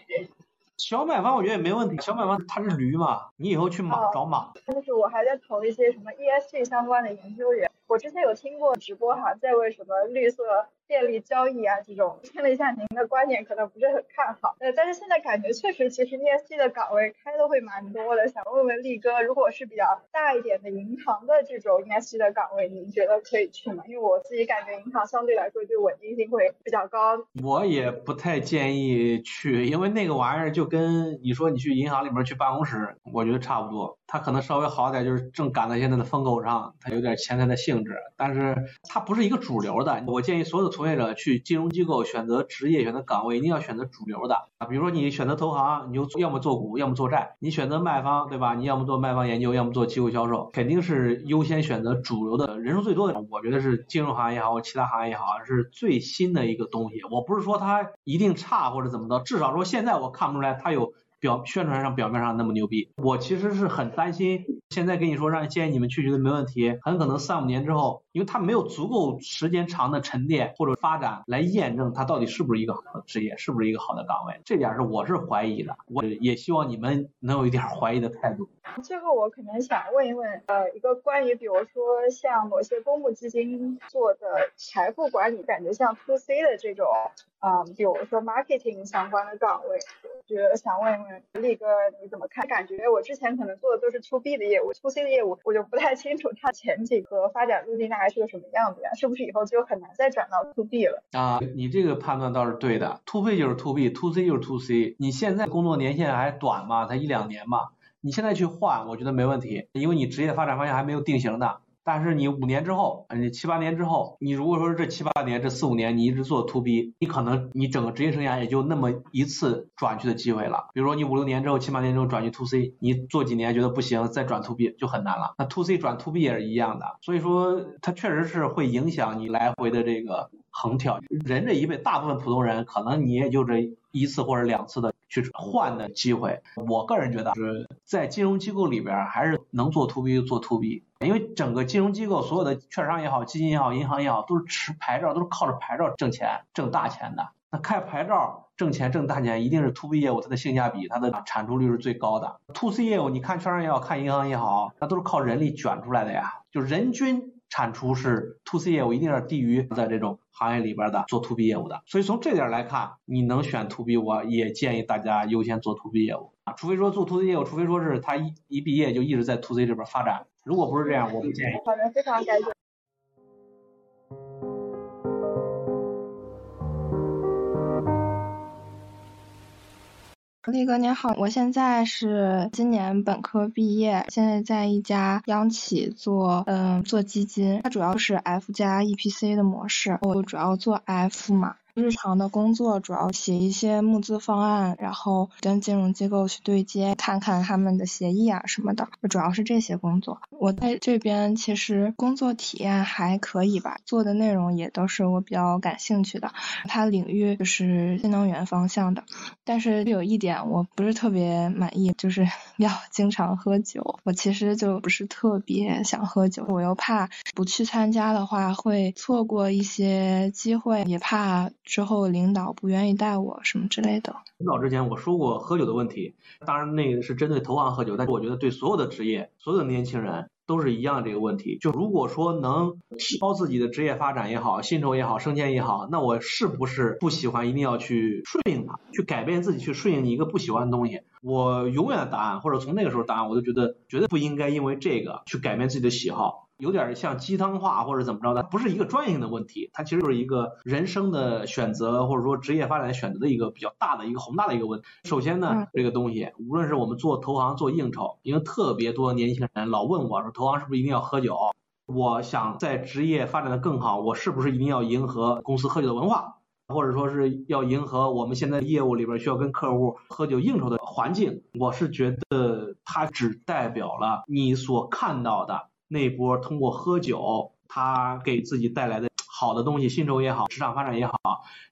小买方我觉得也没问题，小买方他是驴嘛，你以后去马找马。就是我还在投一些什么 ESG 相关的研究员，我之前有听过直播哈，在为什么绿色。便利交易啊，这种听了一下您的观点，可能不是很看好。呃，但是现在感觉确实，其实 ESG 的岗位开的会蛮多的。想问问力哥，如果是比较大一点的银行的这种 ESG 的岗位，您觉得可以去吗？因为我自己感觉银行相对来说就稳定性会比较高。我也不太建议去，因为那个玩意儿就跟你说你去银行里面去办公室，我觉得差不多。它可能稍微好点，就是正赶在现在的风口上，它有点前台的性质，但是它不是一个主流的。我建议所有的从业者去金融机构选择职业、选择岗位，一定要选择主流的啊。比如说你选择投行，你就要么做股，要么做债；你选择卖方，对吧？你要么做卖方研究，要么做机构销售，肯定是优先选择主流的人数最多的。我觉得是金融行业也好或，其他行业也好，是最新的一个东西。我不是说它一定差或者怎么着，至少说现在我看不出来它有。表宣传上表面上那么牛逼，我其实是很担心。现在跟你说让建议你们去，觉得没问题，很可能三五年之后，因为他没有足够时间长的沉淀或者发展来验证它到底是不是一个好的职业，是不是一个好的岗位，这点是我是怀疑的。我也希望你们能有一点怀疑的态度。最后我可能想问一问，呃，一个关于比如说像某些公募基金做的财富管理，感觉像 to C 的这种。啊，比如说 marketing 相关的岗位，觉得想问一问力哥你怎么看？感觉我之前可能做的都是 to B 的业务，to C 的业务我就不太清楚它前景和发展路径大概是个什么样子呀？是不是以后就很难再转到 to B 了？啊，你这个判断倒是对的，to B 就是 to B，to C 就是 to C。你现在工作年限还短嘛，才一两年嘛，你现在去换，我觉得没问题，因为你职业发展方向还没有定型的。但是你五年之后，你七八年之后，你如果说是这七八年、这四五年你一直做 to B，你可能你整个职业生涯也就那么一次转去的机会了。比如说你五六年之后、七八年之后转去 to C，你做几年觉得不行，再转 to B 就很难了。那 to C 转 to B 也是一样的，所以说它确实是会影响你来回的这个横跳。人这一辈，大部分普通人可能你也就这一次或者两次的。去换的机会，我个人觉得是在金融机构里边还是能做 to B 就做 to B，因为整个金融机构所有的券商也好，基金也好，银行也好，都是持牌照，都是靠着牌照挣钱挣大钱的。那开牌照挣钱挣大钱，一定是 to B 业务，它的性价比，它的产出率是最高的。to C 业务，你看券商也好看银行也好，那都是靠人力卷出来的呀，就人均。产出是 to C 业务一定是低于在这种行业里边的做 to B 业务的，所以从这点来看，你能选 to B，我也建议大家优先做 to B 业务啊，除非说做 to C 业务，除非说是他一一毕业就一直在 to C 这边发展，如果不是这样，我不建议。好的，非常感谢。力哥您好，我现在是今年本科毕业，现在在一家央企做，嗯，做基金，它主要是 F 加 EPC 的模式，我主要做 F 嘛。日常的工作主要写一些募资方案，然后跟金融机构去对接，看看他们的协议啊什么的，主要是这些工作。我在这边其实工作体验还可以吧，做的内容也都是我比较感兴趣的。它领域就是新能源方向的，但是有一点我不是特别满意，就是 [laughs] 要经常喝酒。我其实就不是特别想喝酒，我又怕不去参加的话会错过一些机会，也怕。之后领导不愿意带我什么之类的。领导之前我说过喝酒的问题，当然那个是针对投行喝酒，但是我觉得对所有的职业、所有的年轻人都是一样的这个问题。就如果说能提高自己的职业发展也好、薪酬也好、升迁也好，那我是不是不喜欢一定要去顺应它，去改变自己，去顺应你一个不喜欢的东西？我永远的答案，或者从那个时候答案，我都觉得绝对不应该因为这个去改变自己的喜好。有点像鸡汤话或者怎么着的，不是一个专业性的问题，它其实就是一个人生的选择或者说职业发展选择的一个比较大的一个宏大的一个问题。首先呢，这个东西无论是我们做投行做应酬，因为特别多年轻人老问我说投行是不是一定要喝酒？我想在职业发展的更好，我是不是一定要迎合公司喝酒的文化，或者说是要迎合我们现在业务里边需要跟客户喝酒应酬的环境？我是觉得它只代表了你所看到的。那波通过喝酒，他给自己带来的好的东西，薪酬也好，职场发展也好，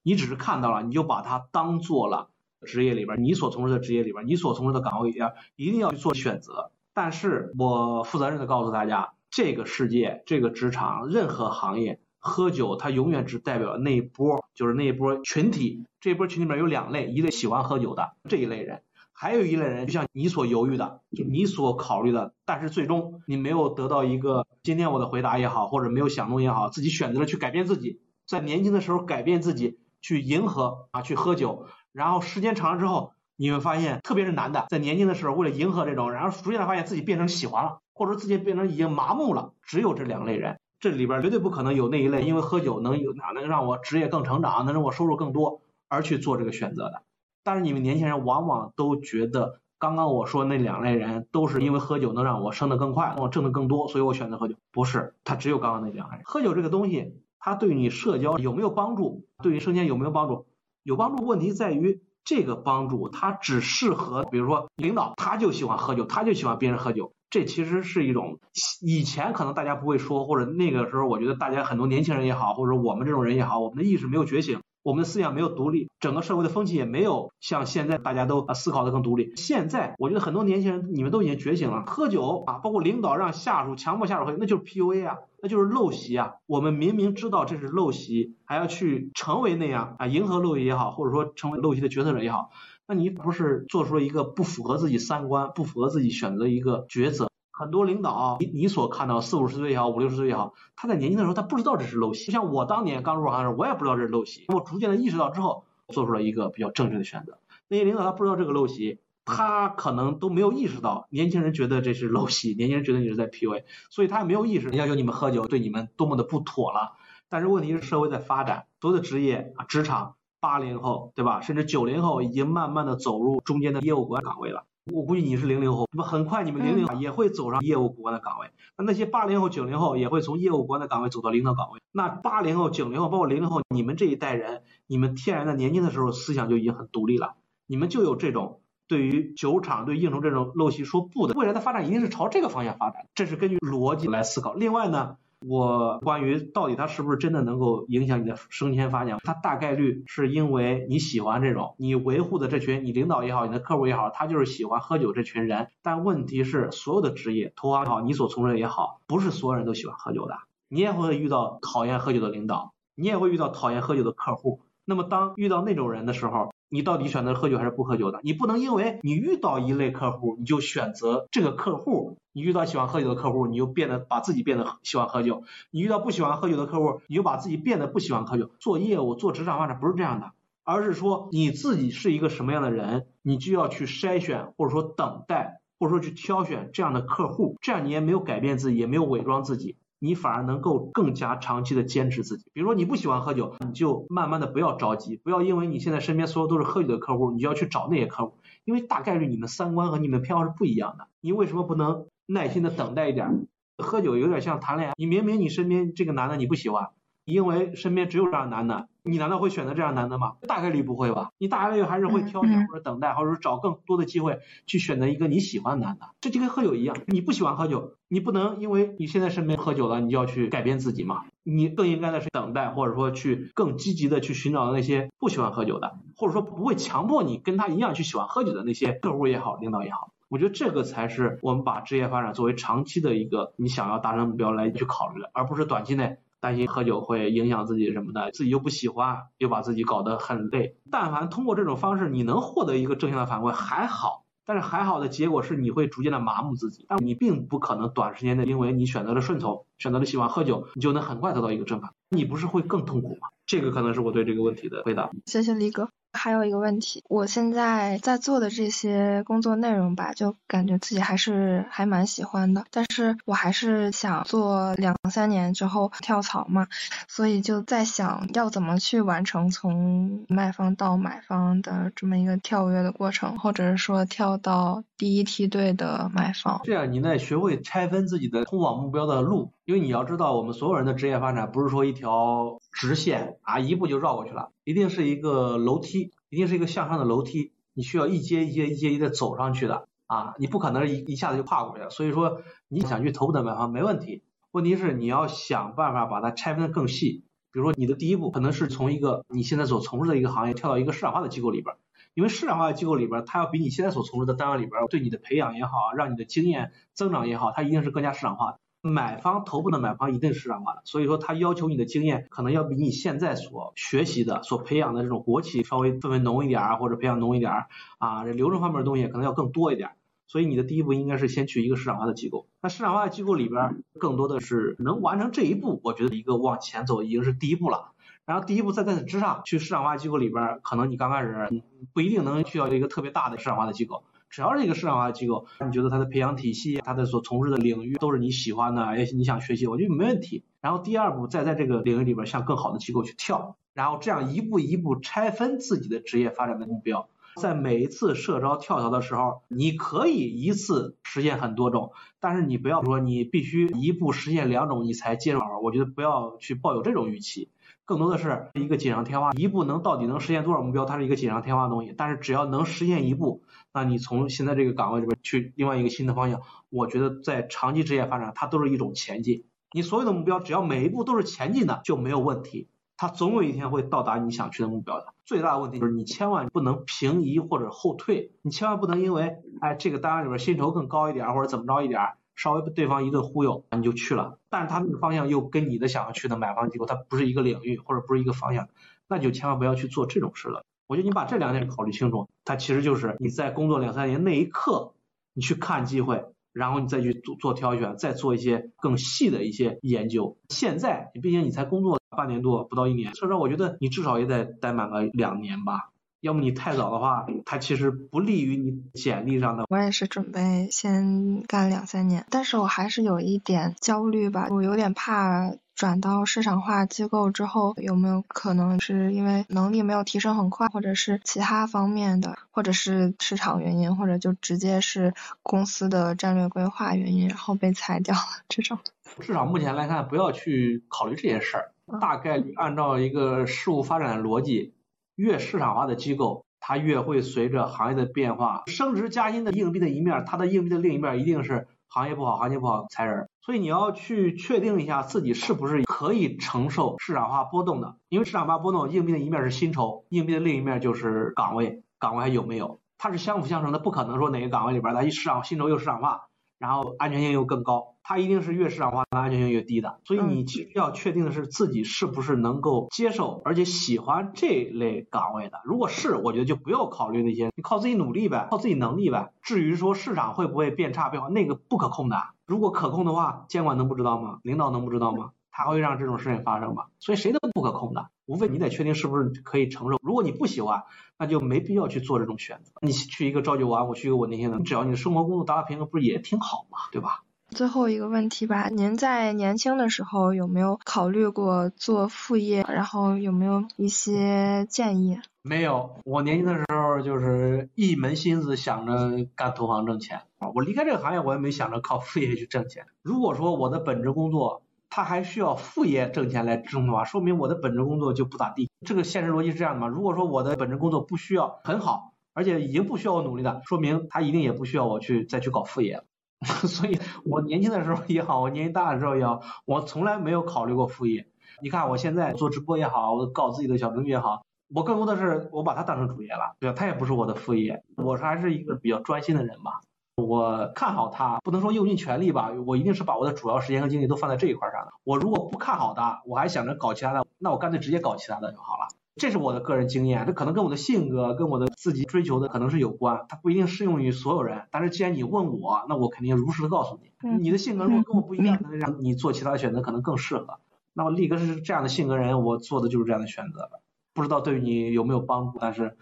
你只是看到了，你就把它当做了职业里边你所从事的职业里边你所从事的岗位一样一定要去做选择。但是我负责任的告诉大家，这个世界，这个职场，任何行业，喝酒它永远只代表那一波，就是那一波群体。这一波群里面有两类，一类喜欢喝酒的这一类人。还有一类人，就像你所犹豫的，就你所考虑的，但是最终你没有得到一个今天我的回答也好，或者没有想通也好，自己选择了去改变自己，在年轻的时候改变自己，去迎合啊，去喝酒，然后时间长了之后，你会发现，特别是男的，在年轻的时候为了迎合这种，然后逐渐的发现自己变成喜欢了，或者自己变成已经麻木了。只有这两类人，这里边绝对不可能有那一类，因为喝酒能有哪能让我职业更成长，能让我收入更多而去做这个选择的。但是你们年轻人往往都觉得，刚刚我说那两类人都是因为喝酒能让我升得更快，我挣得更多，所以我选择喝酒。不是，他只有刚刚那两类人。喝酒这个东西，它对你社交有没有帮助？对于升迁有没有帮助？有帮助。问题在于这个帮助，它只适合，比如说领导他就喜欢喝酒，他就喜欢别人喝酒。这其实是一种以前可能大家不会说，或者那个时候我觉得大家很多年轻人也好，或者我们这种人也好，我们的意识没有觉醒。我们的思想没有独立，整个社会的风气也没有像现在大家都啊思考的更独立。现在我觉得很多年轻人，你们都已经觉醒了，喝酒啊，包括领导让下属强迫下属喝酒，那就是 PUA 啊，那就是陋习啊。我们明明知道这是陋习，还要去成为那样啊，迎合陋习也好，或者说成为陋习的决策者也好，那你不是做出了一个不符合自己三观、不符合自己选择一个抉择？很多领导，你你所看到四五十岁也好，五六十岁也好，他在年轻的时候他不知道这是陋习。就像我当年刚入行的时候，我也不知道这是陋习。我逐渐的意识到之后，做出了一个比较正确的选择。那些领导他不知道这个陋习，他可能都没有意识到年轻人觉得这是陋习，[laughs] 年轻人觉得你是在 PUA，所以他也没有意识要求你们喝酒对你们多么的不妥了。但是问题是社会在发展，所有的职业啊，职场，八零后对吧，甚至九零后已经慢慢的走入中间的业务管岗位了。我估计你是零零后，那么很快你们零零后也会走上业务骨干的岗位。那那些八零后、九零后也会从业务骨干的岗位走到领导岗位。那八零后、九零后，包括零零后，你们这一代人，你们天然的年轻的时候思想就已经很独立了，你们就有这种对于酒厂、对应酬这种陋习说不的。未来的发展一定是朝这个方向发展，这是根据逻辑来思考。另外呢？我关于到底它是不是真的能够影响你的升迁发展，它大概率是因为你喜欢这种，你维护的这群，你领导也好，你的客户也好，他就是喜欢喝酒这群人。但问题是，所有的职业，投行也好，你所从事也好，不是所有人都喜欢喝酒的，你也会遇到讨厌喝酒的领导，你也会遇到讨厌喝酒的客户。那么当遇到那种人的时候，你到底选择喝酒还是不喝酒的？你不能因为你遇到一类客户，你就选择这个客户。你遇到喜欢喝酒的客户，你就变得把自己变得喜欢喝酒；你遇到不喜欢喝酒的客户，你就把自己变得不喜欢喝酒。做业务、做职场发展不是这样的，而是说你自己是一个什么样的人，你就要去筛选，或者说等待，或者说去挑选这样的客户。这样你也没有改变自己，也没有伪装自己，你反而能够更加长期的坚持自己。比如说你不喜欢喝酒，你就慢慢的不要着急，不要因为你现在身边所有都是喝酒的客户，你就要去找那些客户，因为大概率你们三观和你们偏好是不一样的。你为什么不能耐心的等待一点？喝酒有点像谈恋爱，你明明你身边这个男的你不喜欢，因为身边只有这样男的，你难道会选择这样男的吗？大概率不会吧，你大概率还是会挑选或者等待，或者说找更多的机会去选择一个你喜欢的男的。这就跟喝酒一样，你不喜欢喝酒，你不能因为你现在身边喝酒了，你就要去改变自己嘛。你更应该的是等待，或者说去更积极的去寻找那些不喜欢喝酒的，或者说不会强迫你跟他一样去喜欢喝酒的那些客户也好，领导也好。我觉得这个才是我们把职业发展作为长期的一个你想要达成目标来去考虑的，而不是短期内担心喝酒会影响自己什么的，自己又不喜欢，又把自己搞得很累。但凡通过这种方式你能获得一个正向的反馈还好，但是还好的结果是你会逐渐的麻木自己，但你并不可能短时间内因为你选择了顺从，选择了喜欢喝酒，你就能很快得到一个正反，你不是会更痛苦吗？这个可能是我对这个问题的回答。谢谢李哥。还有一个问题，我现在在做的这些工作内容吧，就感觉自己还是还蛮喜欢的，但是我还是想做两三年之后跳槽嘛，所以就在想要怎么去完成从卖方到买方的这么一个跳跃的过程，或者是说跳到第一梯队的买方。这样你得学会拆分自己的通往目标的路，因为你要知道，我们所有人的职业发展不是说一条直线啊，一步就绕过去了，一定是一个楼梯。一定是一个向上的楼梯，你需要一阶一阶一阶一的走上去的啊，你不可能一一下子就跨过去了。所以说你想去头部的买方没问题，问题是你要想办法把它拆分的更细。比如说你的第一步可能是从一个你现在所从事的一个行业跳到一个市场化的机构里边，因为市场化的机构里边，它要比你现在所从事的单位里边对你的培养也好，让你的经验增长也好，它一定是更加市场化。买方头部的买方一定是市场化的，所以说他要求你的经验可能要比你现在所学习的、所培养的这种国企稍微氛围浓一点儿，或者培养浓一点啊，这流程方面的东西可能要更多一点。所以你的第一步应该是先去一个市场化的机构。那市场化的机构里边，更多的是能完成这一步，我觉得一个往前走已经是第一步了。然后第一步再在此之上，去市场化机构里边，可能你刚开始不一定能去到一个特别大的市场化的机构。只要是一个市场化的机构，你觉得它的培养体系、它的所从事的领域都是你喜欢的，也许你想学习，我觉得没问题。然后第二步，再在这个领域里边向更好的机构去跳，然后这样一步一步拆分自己的职业发展的目标。在每一次社招跳槽的时候，你可以一次实现很多种，但是你不要说你必须一步实现两种你才接受。我觉得不要去抱有这种预期。更多的是一个锦上添花，一步能到底能实现多少目标，它是一个锦上添花的东西。但是只要能实现一步，那你从现在这个岗位里边去另外一个新的方向，我觉得在长期职业发展，它都是一种前进。你所有的目标，只要每一步都是前进的，就没有问题。它总有一天会到达你想去的目标的。最大的问题就是你千万不能平移或者后退，你千万不能因为哎这个单位里边薪酬更高一点或者怎么着一点。稍微被对方一顿忽悠，你就去了，但是他那个方向又跟你的想要去的买房机构，它不是一个领域或者不是一个方向，那就千万不要去做这种事了。我觉得你把这两点考虑清楚，它其实就是你在工作两三年那一刻，你去看机会，然后你再去做做挑选，再做一些更细的一些研究。现在你毕竟你才工作半年多，不到一年，所以说我觉得你至少也得待满个两年吧。要么你太早的话，它其实不利于你简历上的。我也是准备先干两三年，但是我还是有一点焦虑吧，我有点怕转到市场化机构之后，有没有可能是因为能力没有提升很快，或者是其他方面的，或者是市场原因，或者就直接是公司的战略规划原因，然后被裁掉了这种。[laughs] 市场目前来看，不要去考虑这些事儿，大概率按照一个事物发展的逻辑。越市场化的机构，它越会随着行业的变化升职加薪的硬币的一面，它的硬币的另一面一定是行业不好，行情不好裁人。所以你要去确定一下自己是不是可以承受市场化波动的，因为市场化波动，硬币的一面是薪酬，硬币的另一面就是岗位，岗位还有没有？它是相辅相成的，不可能说哪个岗位里边它一市场薪酬又市场化，然后安全性又更高。它一定是越市场化，它安全性越低的，所以你其实要确定的是自己是不是能够接受，而且喜欢这类岗位的。如果是，我觉得就不要考虑那些，你靠自己努力呗，靠自己能力呗。至于说市场会不会变差变化，那个不可控的。如果可控的话，监管能不知道吗？领导能不知道吗？他会让这种事情发生吗？所以谁都不可控的，无非你得确定是不是可以承受。如果你不喜欢，那就没必要去做这种选择。你去一个朝九晚五，去一个稳定性的，只要你的生活工作达到平衡，不是也挺好吗？对吧？最后一个问题吧，您在年轻的时候有没有考虑过做副业？然后有没有一些建议？没有，我年轻的时候就是一门心思想着干投行挣钱啊。我离开这个行业，我也没想着靠副业去挣钱。如果说我的本职工作他还需要副业挣钱来支撑的话，说明我的本职工作就不咋地。这个现实逻辑是这样的嘛？如果说我的本职工作不需要很好，而且已经不需要我努力的，说明他一定也不需要我去再去搞副业。[laughs] 所以，我年轻的时候也好，我年纪大的时候也好，我从来没有考虑过副业。你看我现在做直播也好，我搞自己的小程序也好，我更多的是我把它当成主业了，对吧？它也不是我的副业，我还是一个比较专心的人吧。我看好它，不能说用尽全力吧，我一定是把我的主要时间和精力都放在这一块上的。我如果不看好它，我还想着搞其他的，那我干脆直接搞其他的就好了。这是我的个人经验，这可能跟我的性格、跟我的自己追求的可能是有关，它不一定适用于所有人。但是既然你问我，那我肯定如实的告诉你，你的性格如果跟我不一样，让你做其他的选择可能更适合。那么力哥是这样的性格人，我做的就是这样的选择。不知道对于你有没有帮助，但是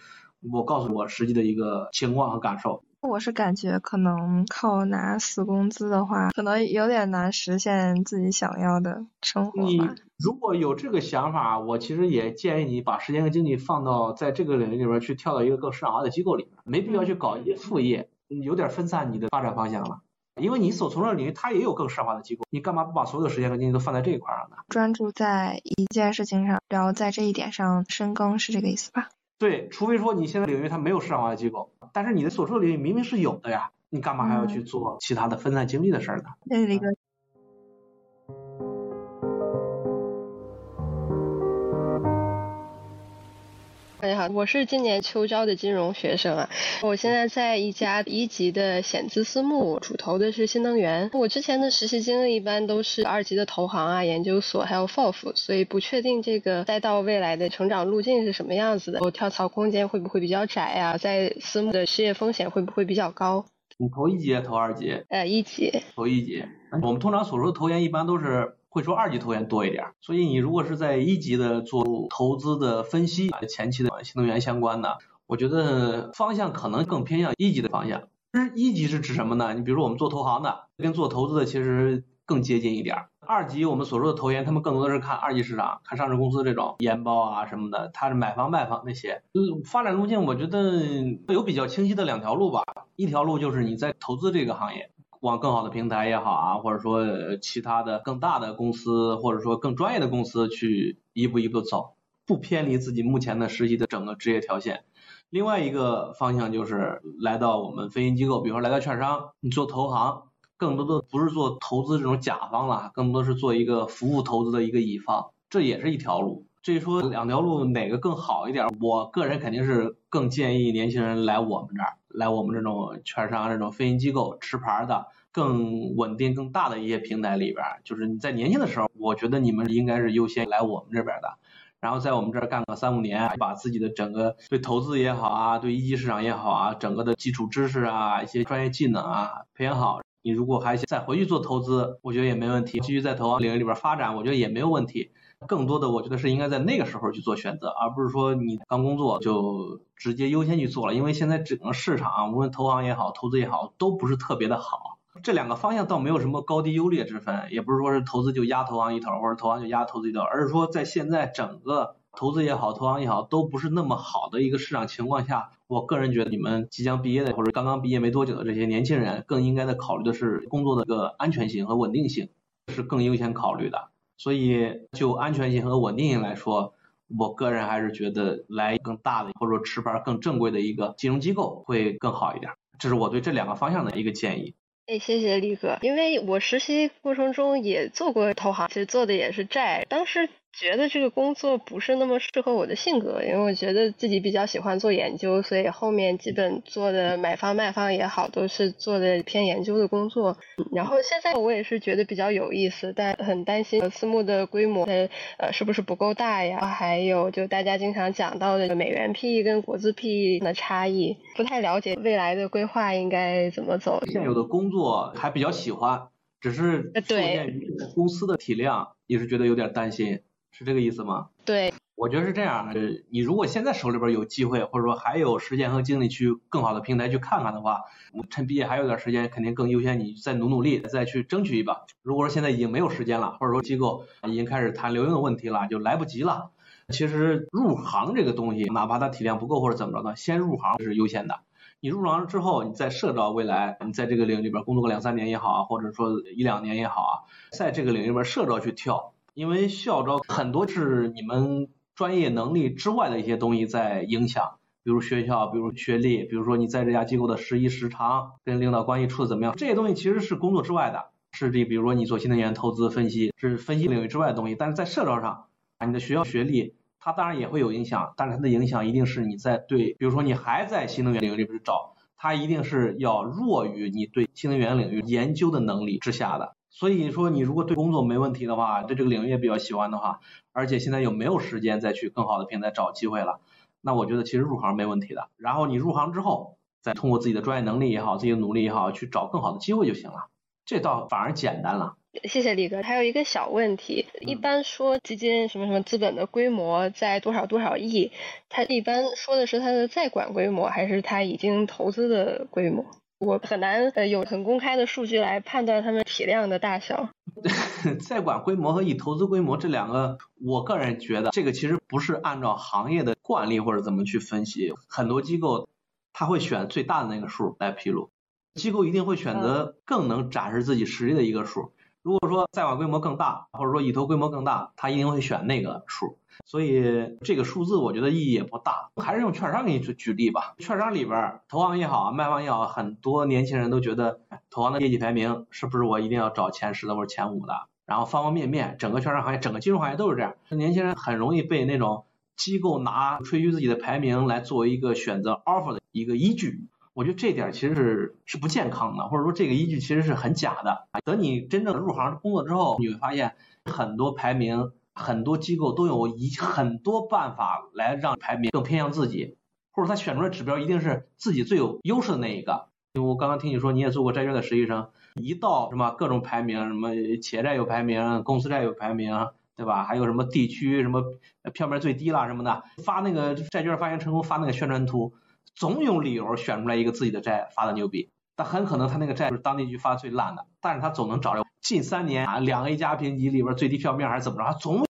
我告诉我实际的一个情况和感受。我是感觉可能靠拿死工资的话，可能有点难实现自己想要的生活你如果有这个想法，我其实也建议你把时间和精力放到在这个领域里边去跳到一个更市场化的机构里面，没必要去搞一些副业，有点分散你的发展方向了。因为你所从事的领域它也有更市场化的机构，你干嘛不把所有的时间和精力都放在这一块上呢？专注在一件事情上，然后在这一点上深耕，是这个意思吧？对，除非说你现在领域它没有市场化的机构，但是你的所处的领域明明是有的呀，你干嘛还要去做其他的分散精力的事儿呢？大家好，我是今年秋招的金融学生啊，我现在在一家一级的险资私募，主投的是新能源。我之前的实习经历一般都是二级的投行啊、研究所还有 FOF，所以不确定这个赛道未来的成长路径是什么样子的，我跳槽空间会不会比较窄啊？在私募的失业风险会不会比较高？你投一级投二级？呃，一级。投一级。我们通常所说的投研一般都是。会说二级投研多一点，所以你如果是在一级的做投资的分析，前期的新能源相关的，我觉得方向可能更偏向一级的方向。一级是指什么呢？你比如说我们做投行的，跟做投资的其实更接近一点。二级我们所说的投研，他们更多的是看二级市场，看上市公司这种研报啊什么的，它是买方卖方那些。嗯，发展路径我觉得有比较清晰的两条路吧，一条路就是你在投资这个行业。往更好的平台也好啊，或者说其他的更大的公司，或者说更专业的公司去一步一步走，不偏离自己目前的实际的整个职业条线。另外一个方向就是来到我们分析机构，比如说来到券商，你做投行，更多的不是做投资这种甲方了，更多是做一个服务投资的一个乙方，这也是一条路。至于说两条路哪个更好一点，我个人肯定是更建议年轻人来我们这儿。来我们这种券商这种分析机构持牌的更稳定更大的一些平台里边，就是你在年轻的时候，我觉得你们应该是优先来我们这边的，然后在我们这儿干个三五年，把自己的整个对投资也好啊，对一级市场也好啊，整个的基础知识啊，一些专业技能啊培养好。你如果还想再回去做投资，我觉得也没问题，继续在投行领域里边发展，我觉得也没有问题。更多的，我觉得是应该在那个时候去做选择，而不是说你刚工作就直接优先去做了。因为现在整个市场，无论投行也好，投资也好，都不是特别的好。这两个方向倒没有什么高低优劣之分，也不是说是投资就压投行一头，或者投行就压投资一头，而是说在现在整个投资也好，投行也好，都不是那么好的一个市场情况下，我个人觉得你们即将毕业的或者刚刚毕业没多久的这些年轻人，更应该的考虑的是工作的一个安全性和稳定性，是更优先考虑的。所以就安全性和稳定性来说，我个人还是觉得来更大的或者说持牌更正规的一个金融机构会更好一点。这是我对这两个方向的一个建议。哎，谢谢李哥，因为我实习过程中也做过投行，其实做的也是债，当时。觉得这个工作不是那么适合我的性格，因为我觉得自己比较喜欢做研究，所以后面基本做的买方卖方也好，都是做的偏研究的工作。然后现在我也是觉得比较有意思，但很担心私募的规模它呃是不是不够大呀？还有就大家经常讲到的美元 PE 跟国资 PE 的差异，不太了解未来的规划应该怎么走。现有的工作还比较喜欢，只是受限于公司的体量，也是觉得有点担心。是这个意思吗？对，我觉得是这样，的，你如果现在手里边有机会，或者说还有时间和精力去更好的平台去看看的话，趁毕业还有点时间，肯定更优先你再努努力，再去争取一把。如果说现在已经没有时间了，或者说机构已经开始谈留用的问题了，就来不及了。其实入行这个东西，哪怕它体量不够或者怎么着的，先入行是优先的。你入行之后，你再社招未来，你在这个领域里边工作个两三年也好啊，或者说一两年也好啊，在这个领域里边社招去跳，因为校招很多是你们专业能力之外的一些东西在影响，比如学校，比如学历，比如说你在这家机构的实习时长，跟领导关系处的怎么样，这些东西其实是工作之外的，是这比如说你做新能源投资分析，是分析领域之外的东西，但是在社招上啊，你的学校学历。它当然也会有影响，但是它的影响一定是你在对，比如说你还在新能源领域里边找，它一定是要弱于你对新能源领域研究的能力之下的。所以说，你如果对工作没问题的话，对这个领域也比较喜欢的话，而且现在又没有时间再去更好的平台找机会了，那我觉得其实入行没问题的。然后你入行之后，再通过自己的专业能力也好，自己的努力也好，去找更好的机会就行了，这倒反而简单了。谢谢李哥，还有一个小问题，一般说基金什么什么资本的规模在多少多少亿，它一般说的是它的在管规模，还是它已经投资的规模？我很难呃有很公开的数据来判断他们体量的大小。[laughs] 在管规模和以投资规模这两个，我个人觉得这个其实不是按照行业的惯例或者怎么去分析，很多机构他会选最大的那个数来披露，机构一定会选择更能展示自己实力的一个数。如果说在管规模更大，或者说以投规模更大，他一定会选那个数，所以这个数字我觉得意义也不大。还是用券商给你举举例吧，券商里边投行也好，卖方也好，很多年轻人都觉得投行的业绩排名是不是我一定要找前十的或者前五的？然后方方面面，整个券商行业、整个金融行业都是这样，年轻人很容易被那种机构拿吹嘘自己的排名来作为一个选择 offer 的一个依据。我觉得这点其实是是不健康的，或者说这个依据其实是很假的。等你真正入行工作之后，你会发现很多排名，很多机构都有一很多办法来让排名更偏向自己，或者他选出来指标一定是自己最有优势的那一个。因为我刚刚听你说你也做过债券的实习生，一到什么各种排名，什么企业债有排名，公司债有排名，对吧？还有什么地区什么票面最低啦什么的，发那个债券发行成功发那个宣传图。总有理由选出来一个自己的债发的牛逼，但很可能他那个债就是当地区发最烂的，但是他总能找着近三年啊两 A 加评级里边最低票面还是怎么着，总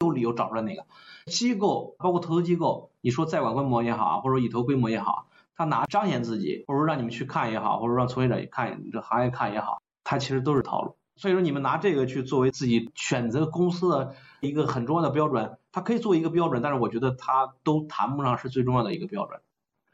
有理由找出来那个机构，包括投资机构，你说在管规模也好，或者说已投规模也好，他拿彰显自己，或者说让你们去看也好，或者说让从业者看这行业看也好，他其实都是套路。所以说你们拿这个去作为自己选择公司的一个很重要的标准，它可以作为一个标准，但是我觉得它都谈不上是最重要的一个标准。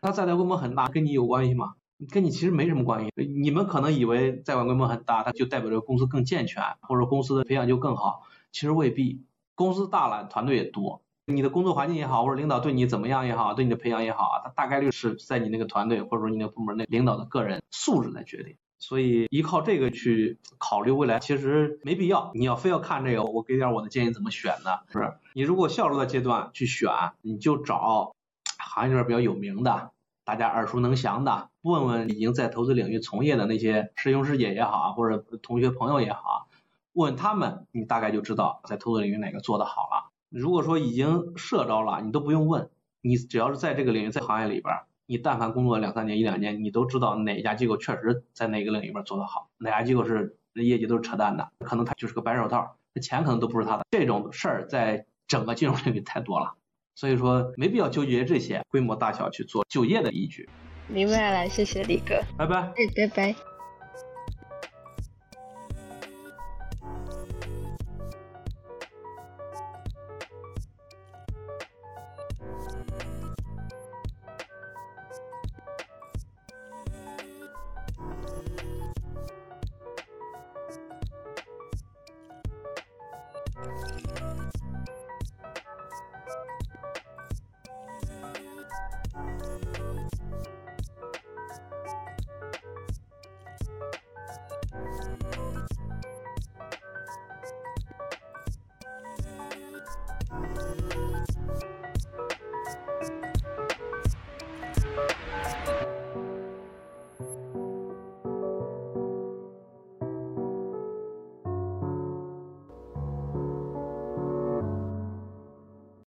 它在管规模很大，跟你有关系吗？跟你其实没什么关系。你们可能以为在管规模很大，它就代表着公司更健全，或者公司的培养就更好。其实未必，公司大了，团队也多，你的工作环境也好，或者领导对你怎么样也好，对你的培养也好啊，它大概率是在你那个团队或者说你那个部门那领导的个人素质来决定。所以依靠这个去考虑未来，其实没必要。你要非要看这个，我给点我的建议怎么选呢？是不是？你如果校招的阶段去选，你就找。行业里边比较有名的，大家耳熟能详的，问问已经在投资领域从业的那些师兄师姐也好啊，或者同学朋友也好，问问他们，你大概就知道在投资领域哪个做得好了。如果说已经社招了，你都不用问，你只要是在这个领域在行业里边，你但凡工作两三年、一两年，你都知道哪家机构确实在哪个领域里边做得好，哪家机构是业绩都是扯淡的，可能他就是个白手套，那钱可能都不是他的。这种事儿在整个金融领域太多了。所以说没必要纠结这些规模大小去做就业的依据。明白了，谢谢李哥，拜拜。哎，拜拜。